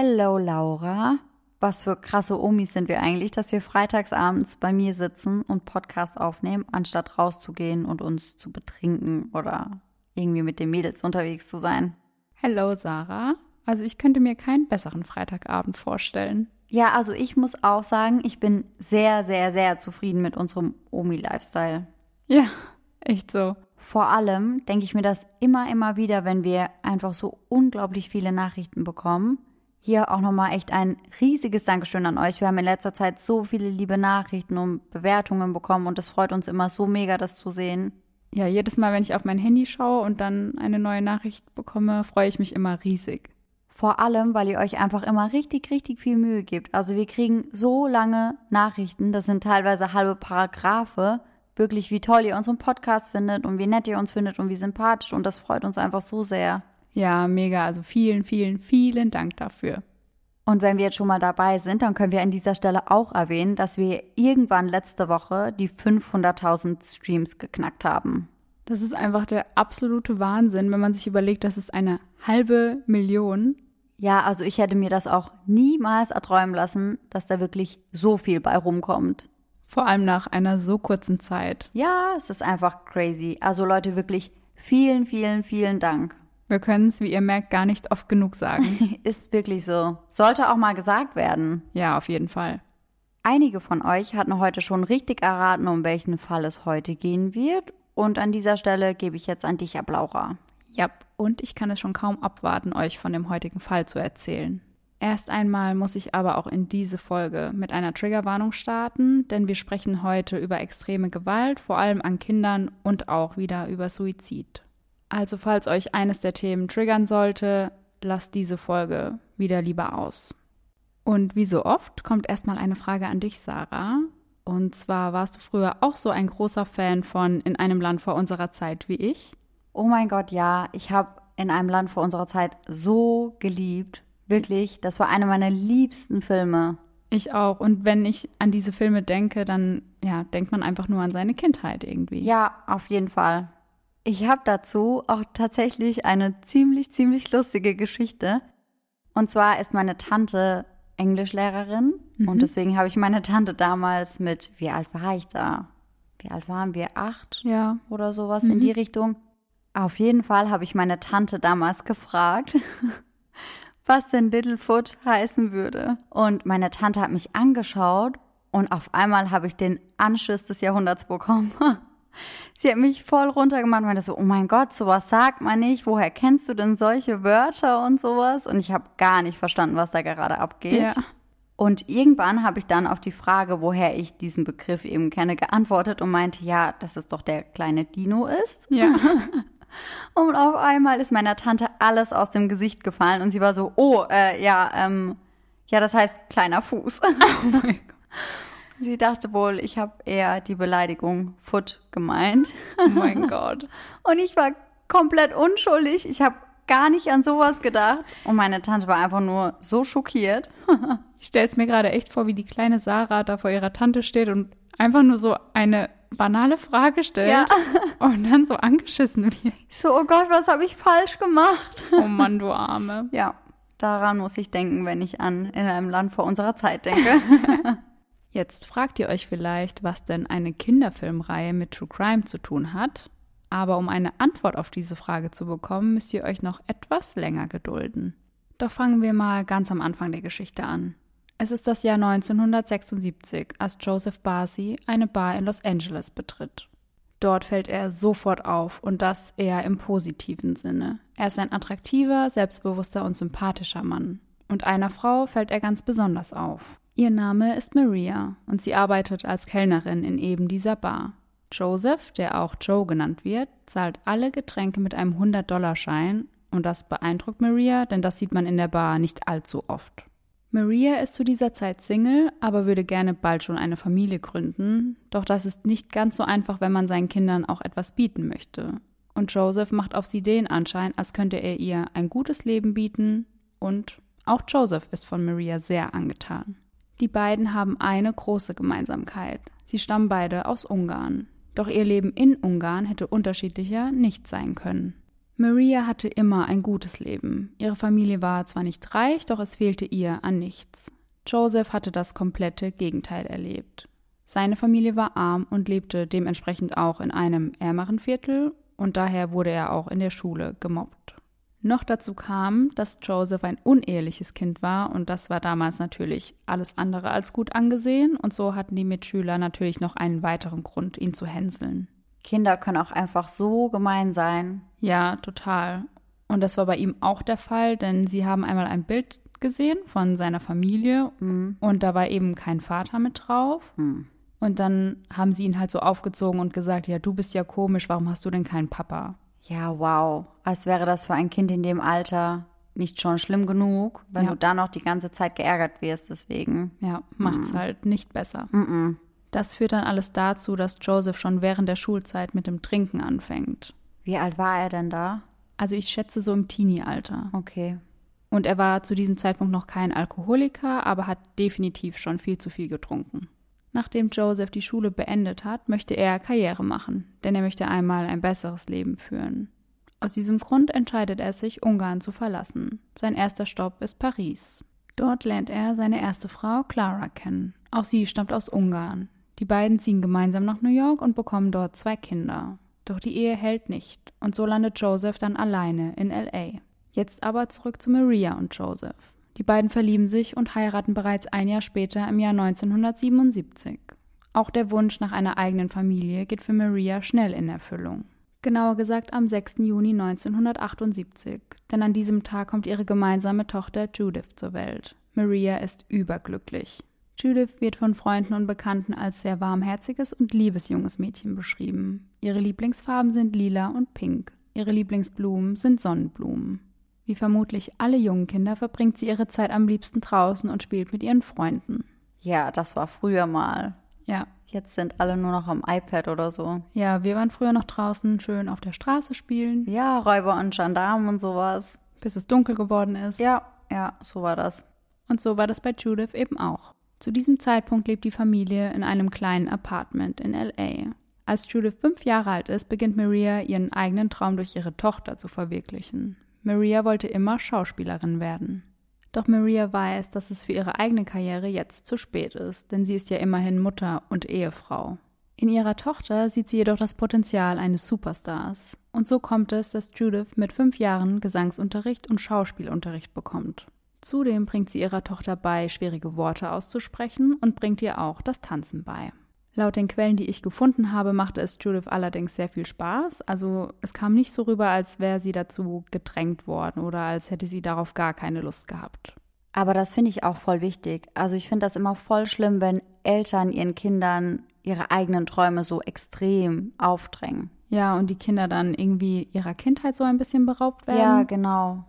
Hello Laura. Was für krasse Omis sind wir eigentlich, dass wir freitagsabends bei mir sitzen und Podcast aufnehmen, anstatt rauszugehen und uns zu betrinken oder irgendwie mit den Mädels unterwegs zu sein. Hello Sarah. Also ich könnte mir keinen besseren Freitagabend vorstellen. Ja, also ich muss auch sagen, ich bin sehr, sehr, sehr zufrieden mit unserem Omi-Lifestyle. Ja, echt so. Vor allem denke ich mir das immer, immer wieder, wenn wir einfach so unglaublich viele Nachrichten bekommen. Hier auch nochmal echt ein riesiges Dankeschön an euch. Wir haben in letzter Zeit so viele liebe Nachrichten und Bewertungen bekommen und es freut uns immer so mega, das zu sehen. Ja, jedes Mal, wenn ich auf mein Handy schaue und dann eine neue Nachricht bekomme, freue ich mich immer riesig. Vor allem, weil ihr euch einfach immer richtig, richtig viel Mühe gebt. Also wir kriegen so lange Nachrichten, das sind teilweise halbe Paragraphe, wirklich wie toll ihr unseren Podcast findet und wie nett ihr uns findet und wie sympathisch und das freut uns einfach so sehr. Ja, mega. Also vielen, vielen, vielen Dank dafür. Und wenn wir jetzt schon mal dabei sind, dann können wir an dieser Stelle auch erwähnen, dass wir irgendwann letzte Woche die 500.000 Streams geknackt haben. Das ist einfach der absolute Wahnsinn, wenn man sich überlegt, das ist eine halbe Million. Ja, also ich hätte mir das auch niemals erträumen lassen, dass da wirklich so viel bei rumkommt. Vor allem nach einer so kurzen Zeit. Ja, es ist einfach crazy. Also Leute, wirklich vielen, vielen, vielen Dank. Wir können es, wie ihr merkt, gar nicht oft genug sagen. ist wirklich so. Sollte auch mal gesagt werden. Ja, auf jeden Fall. Einige von euch hatten heute schon richtig erraten, um welchen Fall es heute gehen wird. Und an dieser Stelle gebe ich jetzt an dich ab, Laura. Ja, und ich kann es schon kaum abwarten, euch von dem heutigen Fall zu erzählen. Erst einmal muss ich aber auch in diese Folge mit einer Triggerwarnung starten, denn wir sprechen heute über extreme Gewalt, vor allem an Kindern und auch wieder über Suizid. Also falls euch eines der Themen triggern sollte, lasst diese Folge wieder lieber aus. Und wie so oft kommt erstmal eine Frage an dich, Sarah. Und zwar warst du früher auch so ein großer Fan von In einem Land vor unserer Zeit wie ich? Oh mein Gott, ja. Ich habe in einem Land vor unserer Zeit so geliebt. Wirklich, das war einer meiner liebsten Filme. Ich auch. Und wenn ich an diese Filme denke, dann ja, denkt man einfach nur an seine Kindheit irgendwie. Ja, auf jeden Fall. Ich habe dazu auch tatsächlich eine ziemlich, ziemlich lustige Geschichte. Und zwar ist meine Tante Englischlehrerin mhm. und deswegen habe ich meine Tante damals mit, wie alt war ich da? Wie alt waren wir? Acht? Ja. Oder sowas mhm. in die Richtung. Auf jeden Fall habe ich meine Tante damals gefragt, was denn Littlefoot heißen würde. Und meine Tante hat mich angeschaut und auf einmal habe ich den Anschiss des Jahrhunderts bekommen. Sie hat mich voll runtergemacht und meinte so, oh mein Gott, sowas sagt man nicht. Woher kennst du denn solche Wörter und sowas? Und ich habe gar nicht verstanden, was da gerade abgeht. Ja. Und irgendwann habe ich dann auf die Frage, woher ich diesen Begriff eben kenne, geantwortet und meinte, ja, dass es doch der kleine Dino ist. Ja. Und auf einmal ist meiner Tante alles aus dem Gesicht gefallen und sie war so, oh, äh, ja, ähm, ja, das heißt kleiner Fuß. Oh mein Gott. Sie dachte wohl, ich habe eher die Beleidigung Foot gemeint. Oh mein Gott. Und ich war komplett unschuldig. Ich habe gar nicht an sowas gedacht. Und meine Tante war einfach nur so schockiert. ich stelle es mir gerade echt vor, wie die kleine Sarah da vor ihrer Tante steht und einfach nur so eine banale Frage stellt ja. und dann so angeschissen wird. So, oh Gott, was habe ich falsch gemacht? Oh Mann, du Arme. Ja, daran muss ich denken, wenn ich an in einem Land vor unserer Zeit denke. Jetzt fragt ihr euch vielleicht, was denn eine Kinderfilmreihe mit True Crime zu tun hat. Aber um eine Antwort auf diese Frage zu bekommen, müsst ihr euch noch etwas länger gedulden. Doch fangen wir mal ganz am Anfang der Geschichte an. Es ist das Jahr 1976, als Joseph Barsi eine Bar in Los Angeles betritt. Dort fällt er sofort auf und das eher im positiven Sinne. Er ist ein attraktiver, selbstbewusster und sympathischer Mann. Und einer Frau fällt er ganz besonders auf. Ihr Name ist Maria und sie arbeitet als Kellnerin in eben dieser Bar. Joseph, der auch Joe genannt wird, zahlt alle Getränke mit einem 100-Dollar-Schein und das beeindruckt Maria, denn das sieht man in der Bar nicht allzu oft. Maria ist zu dieser Zeit Single, aber würde gerne bald schon eine Familie gründen. Doch das ist nicht ganz so einfach, wenn man seinen Kindern auch etwas bieten möchte. Und Joseph macht auf sie den Anschein, als könnte er ihr ein gutes Leben bieten. Und auch Joseph ist von Maria sehr angetan. Die beiden haben eine große Gemeinsamkeit. Sie stammen beide aus Ungarn. Doch ihr Leben in Ungarn hätte unterschiedlicher nicht sein können. Maria hatte immer ein gutes Leben. Ihre Familie war zwar nicht reich, doch es fehlte ihr an nichts. Joseph hatte das komplette Gegenteil erlebt. Seine Familie war arm und lebte dementsprechend auch in einem ärmeren Viertel und daher wurde er auch in der Schule gemobbt. Noch dazu kam, dass Joseph ein uneheliches Kind war und das war damals natürlich alles andere als gut angesehen und so hatten die Mitschüler natürlich noch einen weiteren Grund, ihn zu hänseln. Kinder können auch einfach so gemein sein. Ja, total. Und das war bei ihm auch der Fall, denn sie haben einmal ein Bild gesehen von seiner Familie Mhm. und da war eben kein Vater mit drauf. Hm. Und dann haben sie ihn halt so aufgezogen und gesagt, ja, du bist ja komisch, warum hast du denn keinen Papa? Ja, wow. Als wäre das für ein Kind in dem Alter nicht schon schlimm genug, wenn Ja. du da noch die ganze Zeit geärgert wirst deswegen. Ja, macht's halt nicht besser. Mhm. Das führt dann alles dazu, dass Joseph schon während der Schulzeit mit dem Trinken anfängt. Wie alt war er denn da? Also ich schätze so im Teenie-Alter. Okay. Und er war zu diesem Zeitpunkt noch kein Alkoholiker, aber hat definitiv schon viel zu viel getrunken. Nachdem Joseph die Schule beendet hat, möchte er Karriere machen, denn er möchte einmal ein besseres Leben führen. Aus diesem Grund entscheidet er sich, Ungarn zu verlassen. Sein erster Stopp ist Paris. Dort lernt er seine erste Frau Clara kennen. Auch sie stammt aus Ungarn. Die beiden ziehen gemeinsam nach New York und bekommen dort zwei Kinder. Doch die Ehe hält nicht und so landet Joseph dann alleine in LA. Jetzt aber zurück zu Maria und Joseph. Die beiden verlieben sich und heiraten bereits ein Jahr später im Jahr 1977. Auch der Wunsch nach einer eigenen Familie geht für Maria schnell in Erfüllung. Genauer gesagt am 6. Juni 1978, denn an diesem Tag kommt ihre gemeinsame Tochter Judith zur Welt. Maria ist überglücklich. Judith wird von Freunden und Bekannten als sehr warmherziges und liebes junges Mädchen beschrieben. Ihre Lieblingsfarben sind lila und pink. Ihre Lieblingsblumen sind Sonnenblumen. Wie vermutlich alle jungen Kinder verbringt sie ihre Zeit am liebsten draußen und spielt mit ihren Freunden. Ja, das war früher mal. Ja, Jetzt sind alle nur noch am iPad oder so. ja, wir waren früher noch draußen schön auf der Straße spielen, Ja, Räuber und Gendarmen und sowas. bis es dunkel geworden ist. Ja, ja, so war das. Und so war das bei Judith eben auch. Zu diesem Zeitpunkt lebt die Familie in einem kleinen Apartment in LA. Als Judith fünf Jahre alt ist, beginnt Maria ihren eigenen Traum durch ihre Tochter zu verwirklichen. Maria wollte immer Schauspielerin werden. Doch Maria weiß, dass es für ihre eigene Karriere jetzt zu spät ist, denn sie ist ja immerhin Mutter und Ehefrau. In ihrer Tochter sieht sie jedoch das Potenzial eines Superstars. Und so kommt es, dass Judith mit fünf Jahren Gesangsunterricht und Schauspielunterricht bekommt. Zudem bringt sie ihrer Tochter bei, schwierige Worte auszusprechen und bringt ihr auch das Tanzen bei. Laut den Quellen, die ich gefunden habe, machte es Judith allerdings sehr viel Spaß. Also es kam nicht so rüber, als wäre sie dazu gedrängt worden oder als hätte sie darauf gar keine Lust gehabt. Aber das finde ich auch voll wichtig. Also ich finde das immer voll schlimm, wenn Eltern ihren Kindern ihre eigenen Träume so extrem aufdrängen. Ja, und die Kinder dann irgendwie ihrer Kindheit so ein bisschen beraubt werden. Ja, genau.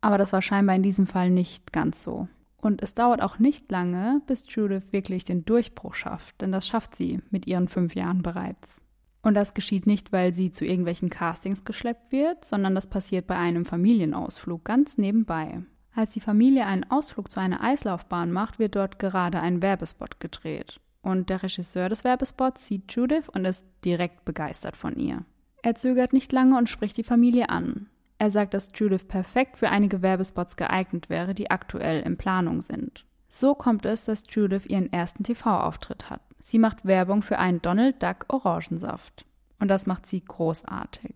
Aber das war scheinbar in diesem Fall nicht ganz so. Und es dauert auch nicht lange, bis Judith wirklich den Durchbruch schafft, denn das schafft sie mit ihren fünf Jahren bereits. Und das geschieht nicht, weil sie zu irgendwelchen Castings geschleppt wird, sondern das passiert bei einem Familienausflug ganz nebenbei. Als die Familie einen Ausflug zu einer Eislaufbahn macht, wird dort gerade ein Werbespot gedreht. Und der Regisseur des Werbespots sieht Judith und ist direkt begeistert von ihr. Er zögert nicht lange und spricht die Familie an. Er sagt, dass Judith perfekt für einige Werbespots geeignet wäre, die aktuell in Planung sind. So kommt es, dass Judith ihren ersten TV-Auftritt hat. Sie macht Werbung für einen Donald Duck Orangensaft. Und das macht sie großartig.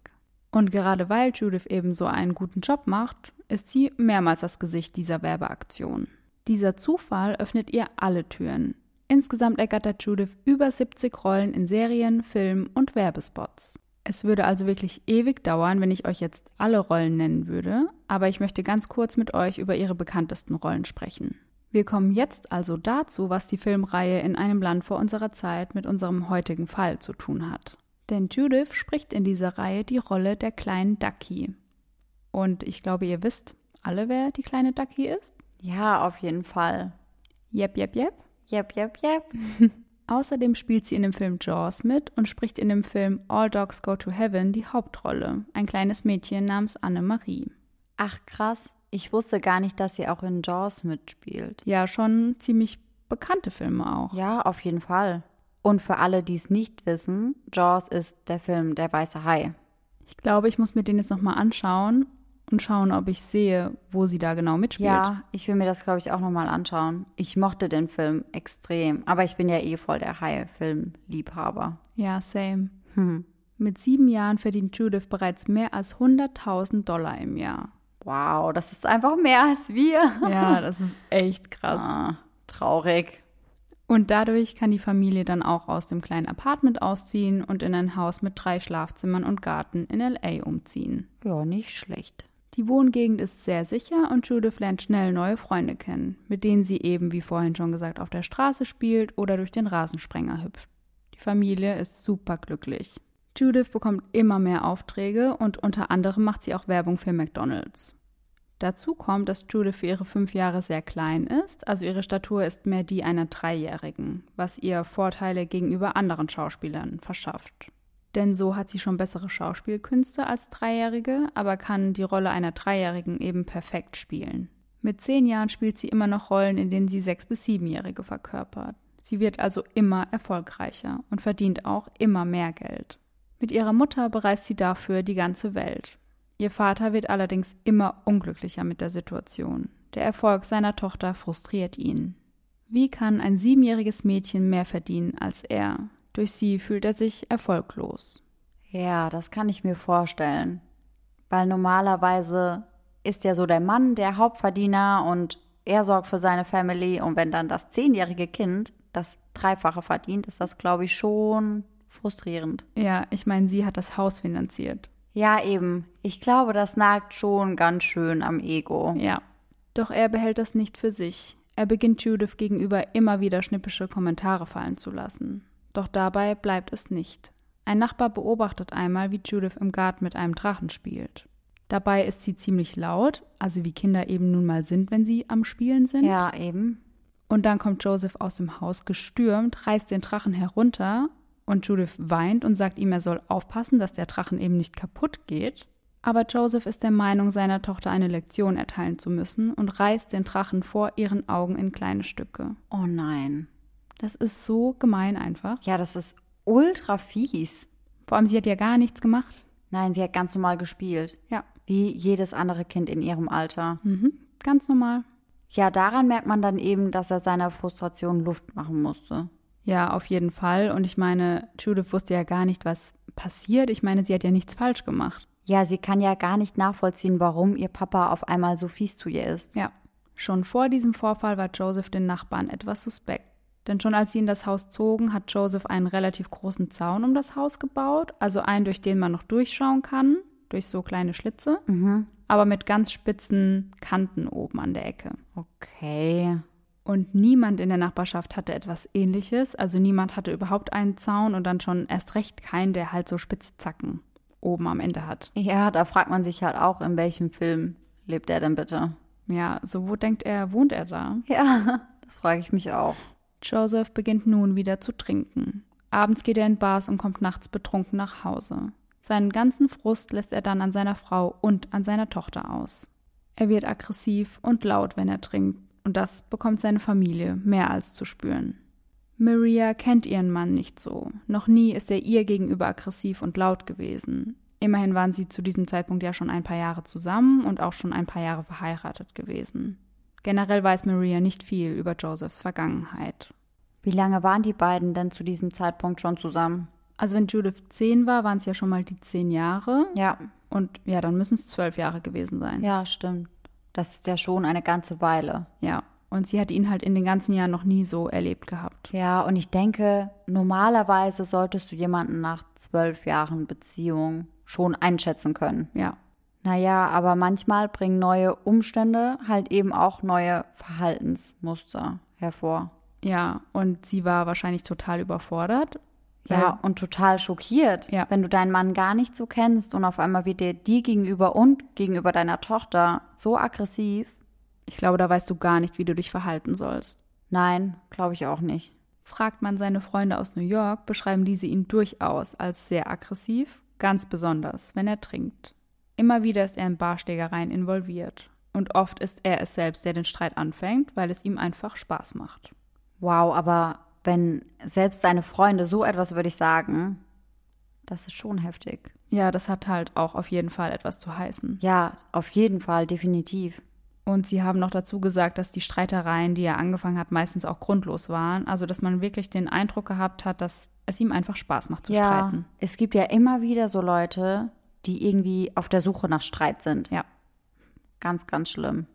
Und gerade weil Judith eben so einen guten Job macht, ist sie mehrmals das Gesicht dieser Werbeaktion. Dieser Zufall öffnet ihr alle Türen. Insgesamt ergattert Judith über 70 Rollen in Serien, Filmen und Werbespots. Es würde also wirklich ewig dauern, wenn ich euch jetzt alle Rollen nennen würde, aber ich möchte ganz kurz mit euch über ihre bekanntesten Rollen sprechen. Wir kommen jetzt also dazu, was die Filmreihe in einem Land vor unserer Zeit mit unserem heutigen Fall zu tun hat. Denn Judith spricht in dieser Reihe die Rolle der kleinen Ducky. Und ich glaube, ihr wisst alle, wer die kleine Ducky ist? Ja, auf jeden Fall. Jep, jep, jep. Jep, jep, jep. Außerdem spielt sie in dem Film Jaws mit und spricht in dem Film All Dogs Go to Heaven die Hauptrolle, ein kleines Mädchen namens Anne-Marie. Ach krass, ich wusste gar nicht, dass sie auch in Jaws mitspielt. Ja, schon ziemlich bekannte Filme auch. Ja, auf jeden Fall. Und für alle, die es nicht wissen, Jaws ist der Film Der weiße Hai. Ich glaube, ich muss mir den jetzt nochmal anschauen und schauen, ob ich sehe, wo sie da genau mitspielt. Ja, ich will mir das, glaube ich, auch nochmal anschauen. Ich mochte den Film extrem, aber ich bin ja eh voll der High-Film-Liebhaber. Ja, same. Hm. Mit sieben Jahren verdient Judith bereits mehr als 100.000 Dollar im Jahr. Wow, das ist einfach mehr als wir. Ja, das ist echt krass. Ah, traurig. Und dadurch kann die Familie dann auch aus dem kleinen Apartment ausziehen und in ein Haus mit drei Schlafzimmern und Garten in LA umziehen. Ja, nicht schlecht. Die Wohngegend ist sehr sicher und Judith lernt schnell neue Freunde kennen, mit denen sie eben, wie vorhin schon gesagt, auf der Straße spielt oder durch den Rasensprenger hüpft. Die Familie ist superglücklich. Judith bekommt immer mehr Aufträge und unter anderem macht sie auch Werbung für McDonald's. Dazu kommt, dass Judith für ihre fünf Jahre sehr klein ist, also ihre Statur ist mehr die einer Dreijährigen, was ihr Vorteile gegenüber anderen Schauspielern verschafft. Denn so hat sie schon bessere Schauspielkünste als Dreijährige, aber kann die Rolle einer Dreijährigen eben perfekt spielen. Mit zehn Jahren spielt sie immer noch Rollen, in denen sie sechs- bis siebenjährige verkörpert. Sie wird also immer erfolgreicher und verdient auch immer mehr Geld. Mit ihrer Mutter bereist sie dafür die ganze Welt. Ihr Vater wird allerdings immer unglücklicher mit der Situation. Der Erfolg seiner Tochter frustriert ihn. Wie kann ein siebenjähriges Mädchen mehr verdienen als er? Durch sie fühlt er sich erfolglos. Ja, das kann ich mir vorstellen. Weil normalerweise ist ja so der Mann der Hauptverdiener und er sorgt für seine Family. Und wenn dann das zehnjährige Kind das Dreifache verdient, ist das, glaube ich, schon frustrierend. Ja, ich meine, sie hat das Haus finanziert. Ja, eben. Ich glaube, das nagt schon ganz schön am Ego. Ja. Doch er behält das nicht für sich. Er beginnt Judith gegenüber immer wieder schnippische Kommentare fallen zu lassen. Doch dabei bleibt es nicht. Ein Nachbar beobachtet einmal, wie Judith im Garten mit einem Drachen spielt. Dabei ist sie ziemlich laut, also wie Kinder eben nun mal sind, wenn sie am Spielen sind. Ja, eben. Und dann kommt Joseph aus dem Haus gestürmt, reißt den Drachen herunter und Judith weint und sagt ihm, er soll aufpassen, dass der Drachen eben nicht kaputt geht. Aber Joseph ist der Meinung, seiner Tochter eine Lektion erteilen zu müssen und reißt den Drachen vor ihren Augen in kleine Stücke. Oh nein. Das ist so gemein einfach. Ja, das ist ultra fies. Vor allem, sie hat ja gar nichts gemacht. Nein, sie hat ganz normal gespielt. Ja. Wie jedes andere Kind in ihrem Alter. Mhm. Ganz normal. Ja, daran merkt man dann eben, dass er seiner Frustration Luft machen musste. Ja, auf jeden Fall. Und ich meine, Judith wusste ja gar nicht, was passiert. Ich meine, sie hat ja nichts falsch gemacht. Ja, sie kann ja gar nicht nachvollziehen, warum ihr Papa auf einmal so fies zu ihr ist. Ja. Schon vor diesem Vorfall war Joseph den Nachbarn etwas suspekt. Denn schon als sie in das Haus zogen, hat Joseph einen relativ großen Zaun um das Haus gebaut, also einen, durch den man noch durchschauen kann, durch so kleine Schlitze, Mhm. aber mit ganz spitzen Kanten oben an der Ecke. Okay. Und niemand in der Nachbarschaft hatte etwas ähnliches, also niemand hatte überhaupt einen Zaun und dann schon erst recht keinen, der halt so spitze Zacken oben am Ende hat. Ja, da fragt man sich halt auch, in welchem Film lebt er denn bitte? Ja, so wo denkt er, wohnt er da? Ja, das frage ich mich auch. Joseph beginnt nun wieder zu trinken. Abends geht er in Bars und kommt nachts betrunken nach Hause. Seinen ganzen Frust lässt er dann an seiner Frau und an seiner Tochter aus. Er wird aggressiv und laut, wenn er trinkt, und das bekommt seine Familie mehr als zu spüren. Maria kennt ihren Mann nicht so. Noch nie ist er ihr gegenüber aggressiv und laut gewesen. Immerhin waren sie zu diesem Zeitpunkt ja schon ein paar Jahre zusammen und auch schon ein paar Jahre verheiratet gewesen. Generell weiß Maria nicht viel über Josephs Vergangenheit. Wie lange waren die beiden denn zu diesem Zeitpunkt schon zusammen? Also wenn Judith zehn war, waren es ja schon mal die zehn Jahre. Ja, Und ja, dann müssen es zwölf Jahre gewesen sein. ja, stimmt. Das ist ja schon eine ganze Weile. Ja. Und sie hat ihn halt in den ganzen Jahren noch nie so erlebt gehabt. Ja, und ich denke, normalerweise solltest du jemanden nach zwölf Jahren Beziehung schon einschätzen können. Ja. Naja, aber manchmal bringen neue Umstände halt eben auch neue Verhaltensmuster hervor. Ja, und sie war wahrscheinlich total überfordert. Ja, und total schockiert, Ja. wenn du deinen Mann gar nicht so kennst und auf einmal wird dir gegenüber und gegenüber deiner Tochter so aggressiv. Ich glaube, da weißt du gar nicht, wie du dich verhalten sollst. Nein, glaube ich auch nicht. Fragt man seine Freunde aus New York, beschreiben diese ihn durchaus als sehr aggressiv, ganz besonders, wenn er trinkt. Immer wieder ist er in Barschlägereien involviert. Und oft ist er es selbst, der den Streit anfängt, weil es ihm einfach Spaß macht. Wow, aber wenn selbst deine Freunde so etwas über dich sagen, das ist schon heftig. Ja, das hat halt auch auf jeden Fall etwas zu heißen. Ja, auf jeden Fall, definitiv. Und sie haben noch dazu gesagt, dass die Streitereien, die er angefangen hat, meistens auch grundlos waren. Also, dass man wirklich den Eindruck gehabt hat, dass es ihm einfach Spaß macht zu ja, streiten. Es gibt ja immer wieder so Leute, die irgendwie auf der Suche nach Streit sind. Ja. Ganz, ganz schlimm.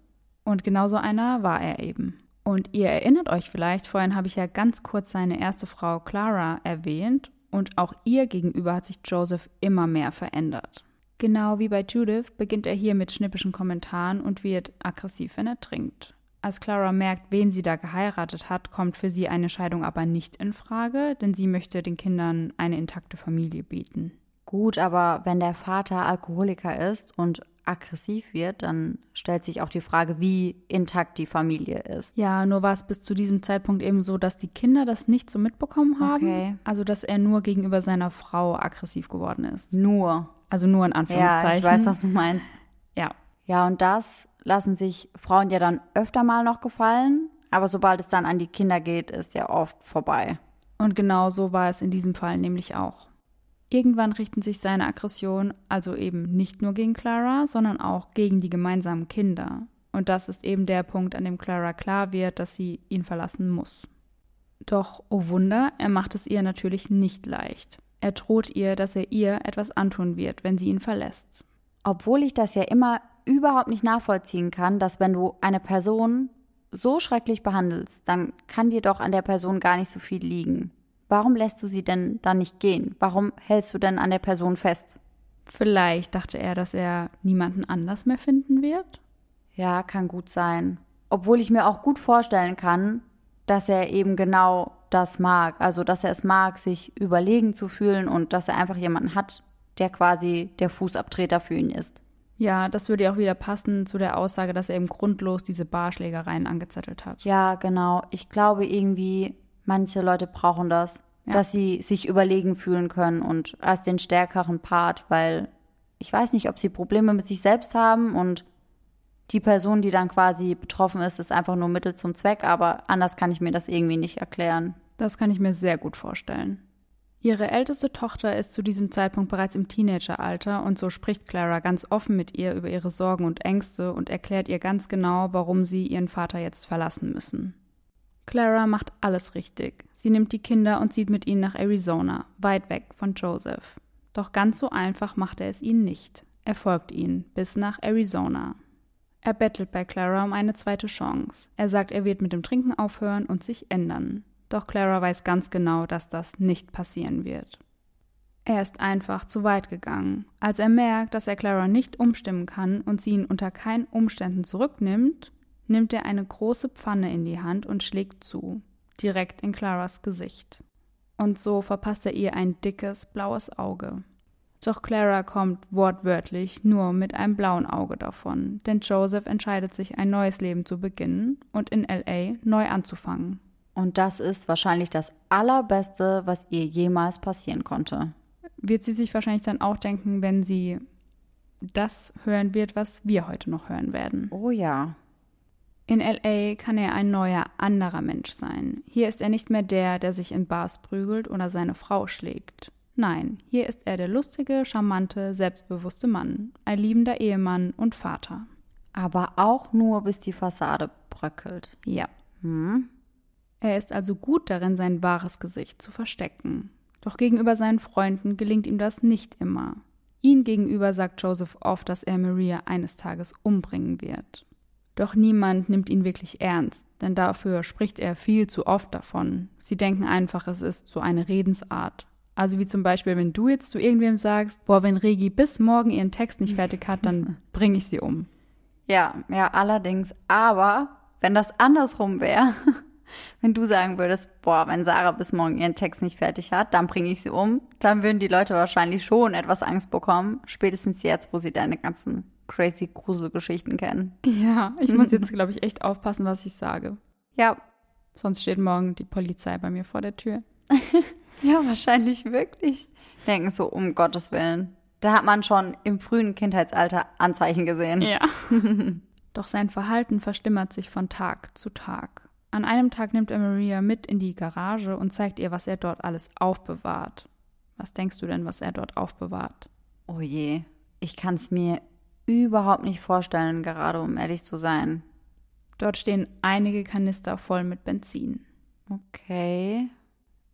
Und genauso einer war er eben. Und ihr erinnert euch vielleicht, vorhin habe ich ja ganz kurz seine erste Frau Clara erwähnt. Und auch ihr gegenüber hat sich Joseph immer mehr verändert. Genau wie bei Judith beginnt er hier mit schnippischen Kommentaren und wird aggressiv, wenn er trinkt. Als Clara merkt, wen sie da geheiratet hat, kommt für sie eine Scheidung aber nicht in Frage, denn sie möchte den Kindern eine intakte Familie bieten. Gut, aber wenn der Vater Alkoholiker ist und aggressiv wird, dann stellt sich auch die Frage, wie intakt die Familie ist. Ja, nur war es bis zu diesem Zeitpunkt eben so, dass die Kinder das nicht so mitbekommen haben. Okay. Also, dass er nur gegenüber seiner Frau aggressiv geworden ist. Nur. Also nur in Ja, Anführungszeichen. ich weiß, was du meinst. Ja, Ja, und das lassen sich Frauen ja dann öfter mal noch gefallen, aber sobald es dann an die Kinder geht, ist ja oft vorbei. Und genau so war es in diesem Fall nämlich auch. Irgendwann richten sich seine Aggressionen also eben nicht nur gegen Clara, sondern auch gegen die gemeinsamen Kinder. Und das ist eben der Punkt, an dem Clara klar wird, dass sie ihn verlassen muss. Doch, oh Wunder, er macht es ihr natürlich nicht leicht. Er droht ihr, dass er ihr etwas antun wird, wenn sie ihn verlässt. Obwohl ich das ja immer überhaupt nicht nachvollziehen kann, dass wenn du eine Person so schrecklich behandelst, dann kann dir doch an der Person gar nicht so viel liegen. Warum lässt du sie denn dann nicht gehen? Warum hältst du denn an der Person fest? Vielleicht dachte er, dass er niemanden anders mehr finden wird. Ja, kann gut sein. Obwohl ich mir auch gut vorstellen kann, dass er eben genau das mag. Also, dass er es mag, sich überlegen zu fühlen und dass er einfach jemanden hat, der quasi der Fußabtreter für ihn ist. Ja, das würde ja auch wieder passen zu der Aussage, dass er eben grundlos diese Barschlägereien angezettelt hat. Ja, genau. Ich glaube irgendwie, manche Leute brauchen das, Ja. dass sie sich überlegen fühlen können und als den stärkeren Part, weil ich weiß nicht, ob sie Probleme mit sich selbst haben und die Person, die dann quasi betroffen ist, ist einfach nur Mittel zum Zweck, aber anders kann ich mir das irgendwie nicht erklären. Das kann ich mir sehr gut vorstellen. Ihre älteste Tochter ist zu diesem Zeitpunkt bereits im Teenageralter und so spricht Clara ganz offen mit ihr über ihre Sorgen und Ängste und erklärt ihr ganz genau, warum sie ihren Vater jetzt verlassen müssen. Clara macht alles richtig. Sie nimmt die Kinder und zieht mit ihnen nach Arizona, weit weg von Joseph. Doch ganz so einfach macht er es ihnen nicht. Er folgt ihnen bis nach Arizona. Er bettelt bei Clara um eine zweite Chance. Er sagt, er wird mit dem Trinken aufhören und sich ändern. Doch Clara weiß ganz genau, dass das nicht passieren wird. Er ist einfach zu weit gegangen. Als er merkt, dass er Clara nicht umstimmen kann und sie ihn unter keinen Umständen zurücknimmt, nimmt er eine große Pfanne in die Hand und schlägt zu, direkt in Claras Gesicht. Und so verpasst er ihr ein dickes blaues Auge. Doch Clara kommt wortwörtlich nur mit einem blauen Auge davon, denn Joseph entscheidet sich, ein neues Leben zu beginnen und in LA neu anzufangen. Und das ist wahrscheinlich das Allerbeste, was ihr jemals passieren konnte. Wird sie sich wahrscheinlich dann auch denken, wenn sie das hören wird, was wir heute noch hören werden. Oh ja. In LA kann er ein neuer, anderer Mensch sein. Hier ist er nicht mehr der, der sich in Bars prügelt oder seine Frau schlägt. Nein, hier ist er der lustige, charmante, selbstbewusste Mann, ein liebender Ehemann und Vater. Aber auch nur, bis die Fassade bröckelt. Ja. Hm? Er ist also gut darin, sein wahres Gesicht zu verstecken. Doch gegenüber seinen Freunden gelingt ihm das nicht immer. Ihm gegenüber sagt Joseph oft, dass er Maria eines Tages umbringen wird. Doch niemand nimmt ihn wirklich ernst, denn dafür spricht er viel zu oft davon. Sie denken einfach, es ist so eine Redensart. Also wie zum Beispiel, wenn du jetzt zu irgendwem sagst, boah, wenn Regi bis morgen ihren Text nicht fertig hat, dann bringe ich sie um. Ja, ja, allerdings. Aber wenn das andersrum wäre, wenn du sagen würdest, boah, wenn Sarah bis morgen ihren Text nicht fertig hat, dann bringe ich sie um, dann würden die Leute wahrscheinlich schon etwas Angst bekommen. Spätestens jetzt, wo sie deine ganzen crazy Gruselgeschichten kennen. Ja, ich muss jetzt, glaube ich, echt aufpassen, was ich sage. Ja, Sonst steht morgen die Polizei bei mir vor der Tür. ja, wahrscheinlich wirklich. Denken so, um Gottes Willen. Da hat man schon im frühen Kindheitsalter Anzeichen gesehen. Ja. Doch sein Verhalten verschlimmert sich von Tag zu Tag. An einem Tag nimmt er Maria mit in die Garage und zeigt ihr, was er dort alles aufbewahrt. Was denkst du denn, was er dort aufbewahrt? Oh je, ich kann es mir überhaupt nicht vorstellen, gerade um ehrlich zu sein. Dort stehen einige Kanister voll mit Benzin. Okay.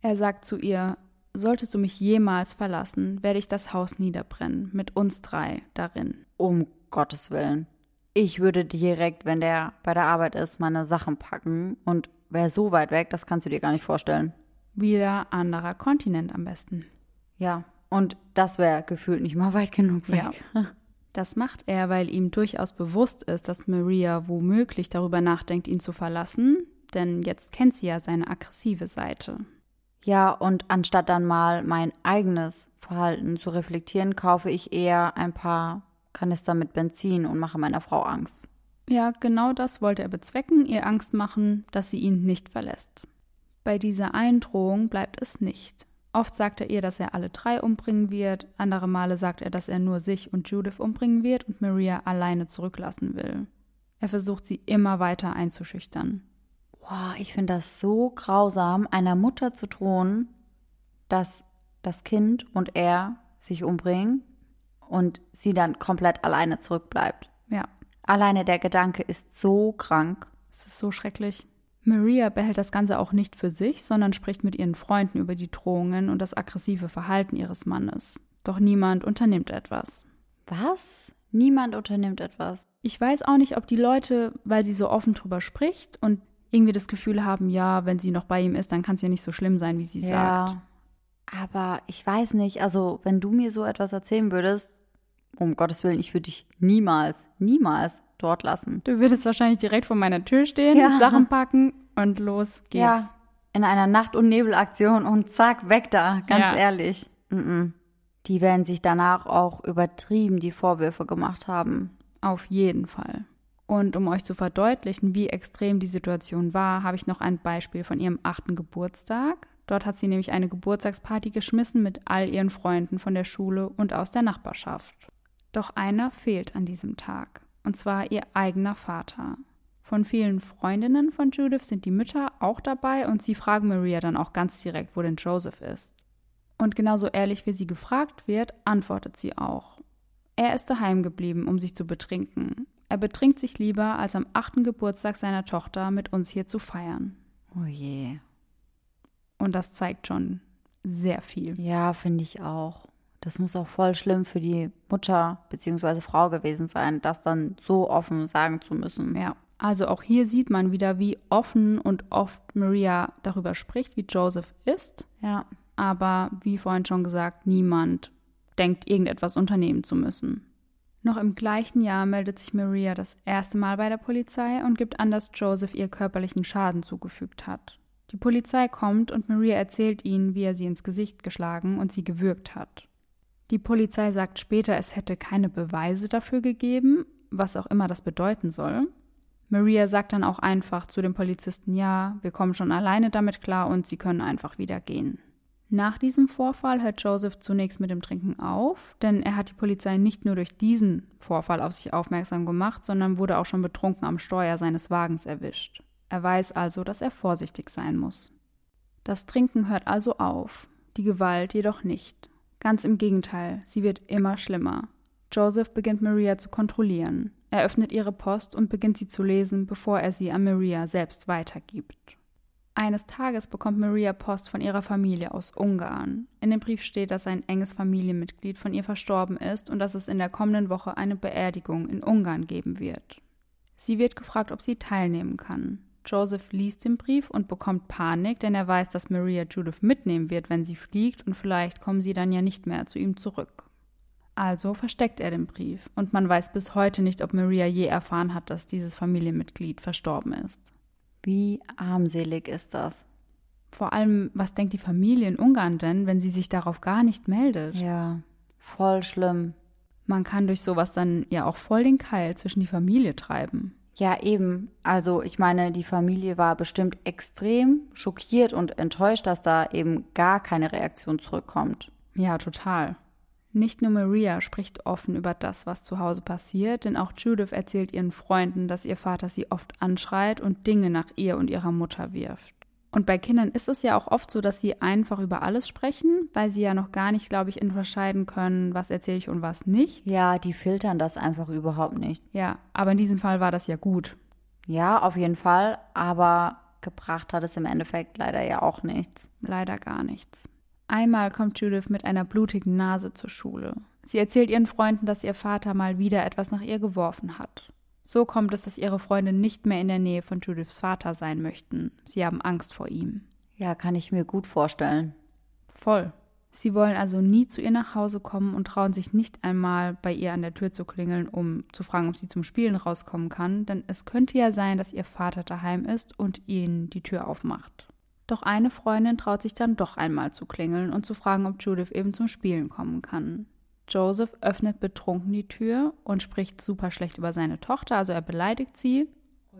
Er sagt zu ihr, solltest du mich jemals verlassen, werde ich das Haus niederbrennen, mit uns drei darin. Um Gottes Willen. Ich würde direkt, wenn der bei der Arbeit ist, meine Sachen packen und wäre so weit weg, das kannst du dir gar nicht vorstellen. Wieder anderer Kontinent am besten. Ja, und das wäre gefühlt nicht mal weit genug weg. Ja. Das macht er, weil ihm durchaus bewusst ist, dass Maria womöglich darüber nachdenkt, ihn zu verlassen, denn jetzt kennt sie ja seine aggressive Seite. Ja, und anstatt dann mal mein eigenes Verhalten zu reflektieren, kaufe ich eher ein paar Kanister mit Benzin und mache meiner Frau Angst. Ja, genau das wollte er bezwecken, ihr Angst machen, dass sie ihn nicht verlässt. Bei dieser Eindrohung bleibt es nicht. Oft sagt er ihr, dass er alle drei umbringen wird, andere Male sagt er, dass er nur sich und Judith umbringen wird und Maria alleine zurücklassen will. Er versucht sie immer weiter einzuschüchtern. Boah, ich finde das so grausam, einer Mutter zu drohen, dass das Kind und er sich umbringen und sie dann komplett alleine zurückbleibt. Ja. Alleine der Gedanke ist so krank. Es ist so schrecklich. Maria behält das Ganze auch nicht für sich, sondern spricht mit ihren Freunden über die Drohungen und das aggressive Verhalten ihres Mannes. Doch niemand unternimmt etwas. Was? Niemand unternimmt etwas. Ich weiß auch nicht, ob die Leute, weil sie so offen drüber spricht und irgendwie das Gefühl haben, ja, wenn sie noch bei ihm ist, dann kann es ja nicht so schlimm sein, wie sie ja, sagt. Aber ich weiß nicht, also wenn du mir so etwas erzählen würdest, um Gottes Willen, ich würde dich niemals, niemals dort lassen. Du würdest wahrscheinlich direkt vor meiner Tür stehen, ja. Sachen packen und los geht's. Ja, in einer Nacht- und Nebelaktion und zack, weg da, ganz ja. ehrlich. Mm -mm. Die werden sich danach auch übertrieben die Vorwürfe gemacht haben. Auf jeden Fall. Und um euch zu verdeutlichen, wie extrem die Situation war, habe ich noch ein Beispiel von ihrem achten Geburtstag. Dort hat sie nämlich eine Geburtstagsparty geschmissen mit all ihren Freunden von der Schule und aus der Nachbarschaft. Doch einer fehlt an diesem Tag und zwar ihr eigener Vater. Von vielen Freundinnen von Judith sind die Mütter auch dabei und sie fragen Maria dann auch ganz direkt, wo denn Joseph ist. Und genauso ehrlich wie sie gefragt wird, antwortet sie auch. Er ist daheim geblieben, um sich zu betrinken. Er betrinkt sich lieber, als am achten Geburtstag seiner Tochter mit uns hier zu feiern. Oh je. Und das zeigt schon sehr viel. Ja, finde ich auch. Das muss auch voll schlimm für die Mutter bzw. Frau gewesen sein, das dann so offen sagen zu müssen. Ja. Also auch hier sieht man wieder, wie offen und oft Maria darüber spricht, wie Joseph ist. Ja. Aber wie vorhin schon gesagt, niemand denkt, irgendetwas unternehmen zu müssen. Noch im gleichen Jahr meldet sich Maria das erste Mal bei der Polizei und gibt an, dass Joseph ihr körperlichen Schaden zugefügt hat. Die Polizei kommt und Maria erzählt ihnen, wie er sie ins Gesicht geschlagen und sie gewürgt hat. Die Polizei sagt später, es hätte keine Beweise dafür gegeben, was auch immer das bedeuten soll. Maria sagt dann auch einfach zu dem Polizisten, ja, wir kommen schon alleine damit klar und sie können einfach wieder gehen. Nach diesem Vorfall hört Joseph zunächst mit dem Trinken auf, denn er hat die Polizei nicht nur durch diesen Vorfall auf sich aufmerksam gemacht, sondern wurde auch schon betrunken am Steuer seines Wagens erwischt. Er weiß also, dass er vorsichtig sein muss. Das Trinken hört also auf, die Gewalt jedoch nicht. Ganz im Gegenteil, sie wird immer schlimmer. Joseph beginnt Maria zu kontrollieren. Er öffnet ihre Post und beginnt sie zu lesen, bevor er sie an Maria selbst weitergibt. Eines Tages bekommt Maria Post von ihrer Familie aus Ungarn. In dem Brief steht, dass ein enges Familienmitglied von ihr verstorben ist und dass es in der kommenden Woche eine Beerdigung in Ungarn geben wird. Sie wird gefragt, ob sie teilnehmen kann. Joseph liest den Brief und bekommt Panik, denn er weiß, dass Maria Judith mitnehmen wird, wenn sie fliegt, und vielleicht kommen sie dann ja nicht mehr zu ihm zurück. Also versteckt er den Brief, und man weiß bis heute nicht, ob Maria je erfahren hat, dass dieses Familienmitglied verstorben ist. Wie armselig ist das? Vor allem, was denkt die Familie in Ungarn denn, wenn sie sich darauf gar nicht meldet? Ja, voll schlimm. Man kann durch sowas dann ja auch voll den Keil zwischen die Familie treiben. Ja, eben. Also ich meine, die Familie war bestimmt extrem schockiert und enttäuscht, dass da eben gar keine Reaktion zurückkommt. Ja, total. Nicht nur Maria spricht offen über das, was zu Hause passiert, denn auch Judith erzählt ihren Freunden, dass ihr Vater sie oft anschreit und Dinge nach ihr und ihrer Mutter wirft. Und bei Kindern ist es ja auch oft so, dass sie einfach über alles sprechen, weil sie ja noch gar nicht, glaube ich, unterscheiden können, was erzähle ich und was nicht. Ja, die filtern das einfach überhaupt nicht. Ja, aber in diesem Fall war das ja gut. Ja, auf jeden Fall, aber gebracht hat es im Endeffekt leider ja auch nichts. Leider gar nichts. Einmal kommt Judith mit einer blutigen Nase zur Schule. Sie erzählt ihren Freunden, dass ihr Vater mal wieder etwas nach ihr geworfen hat. So kommt es, dass ihre Freunde nicht mehr in der Nähe von Judiths Vater sein möchten. Sie haben Angst vor ihm. Ja, kann ich mir gut vorstellen. Voll. Sie wollen also nie zu ihr nach Hause kommen und trauen sich nicht einmal bei ihr an der Tür zu klingeln, um zu fragen, ob sie zum Spielen rauskommen kann, denn es könnte ja sein, dass ihr Vater daheim ist und ihnen die Tür aufmacht. Doch eine Freundin traut sich dann doch einmal zu klingeln und zu fragen, ob Judith eben zum Spielen kommen kann. Joseph öffnet betrunken die Tür und spricht super schlecht über seine Tochter, also er beleidigt sie oh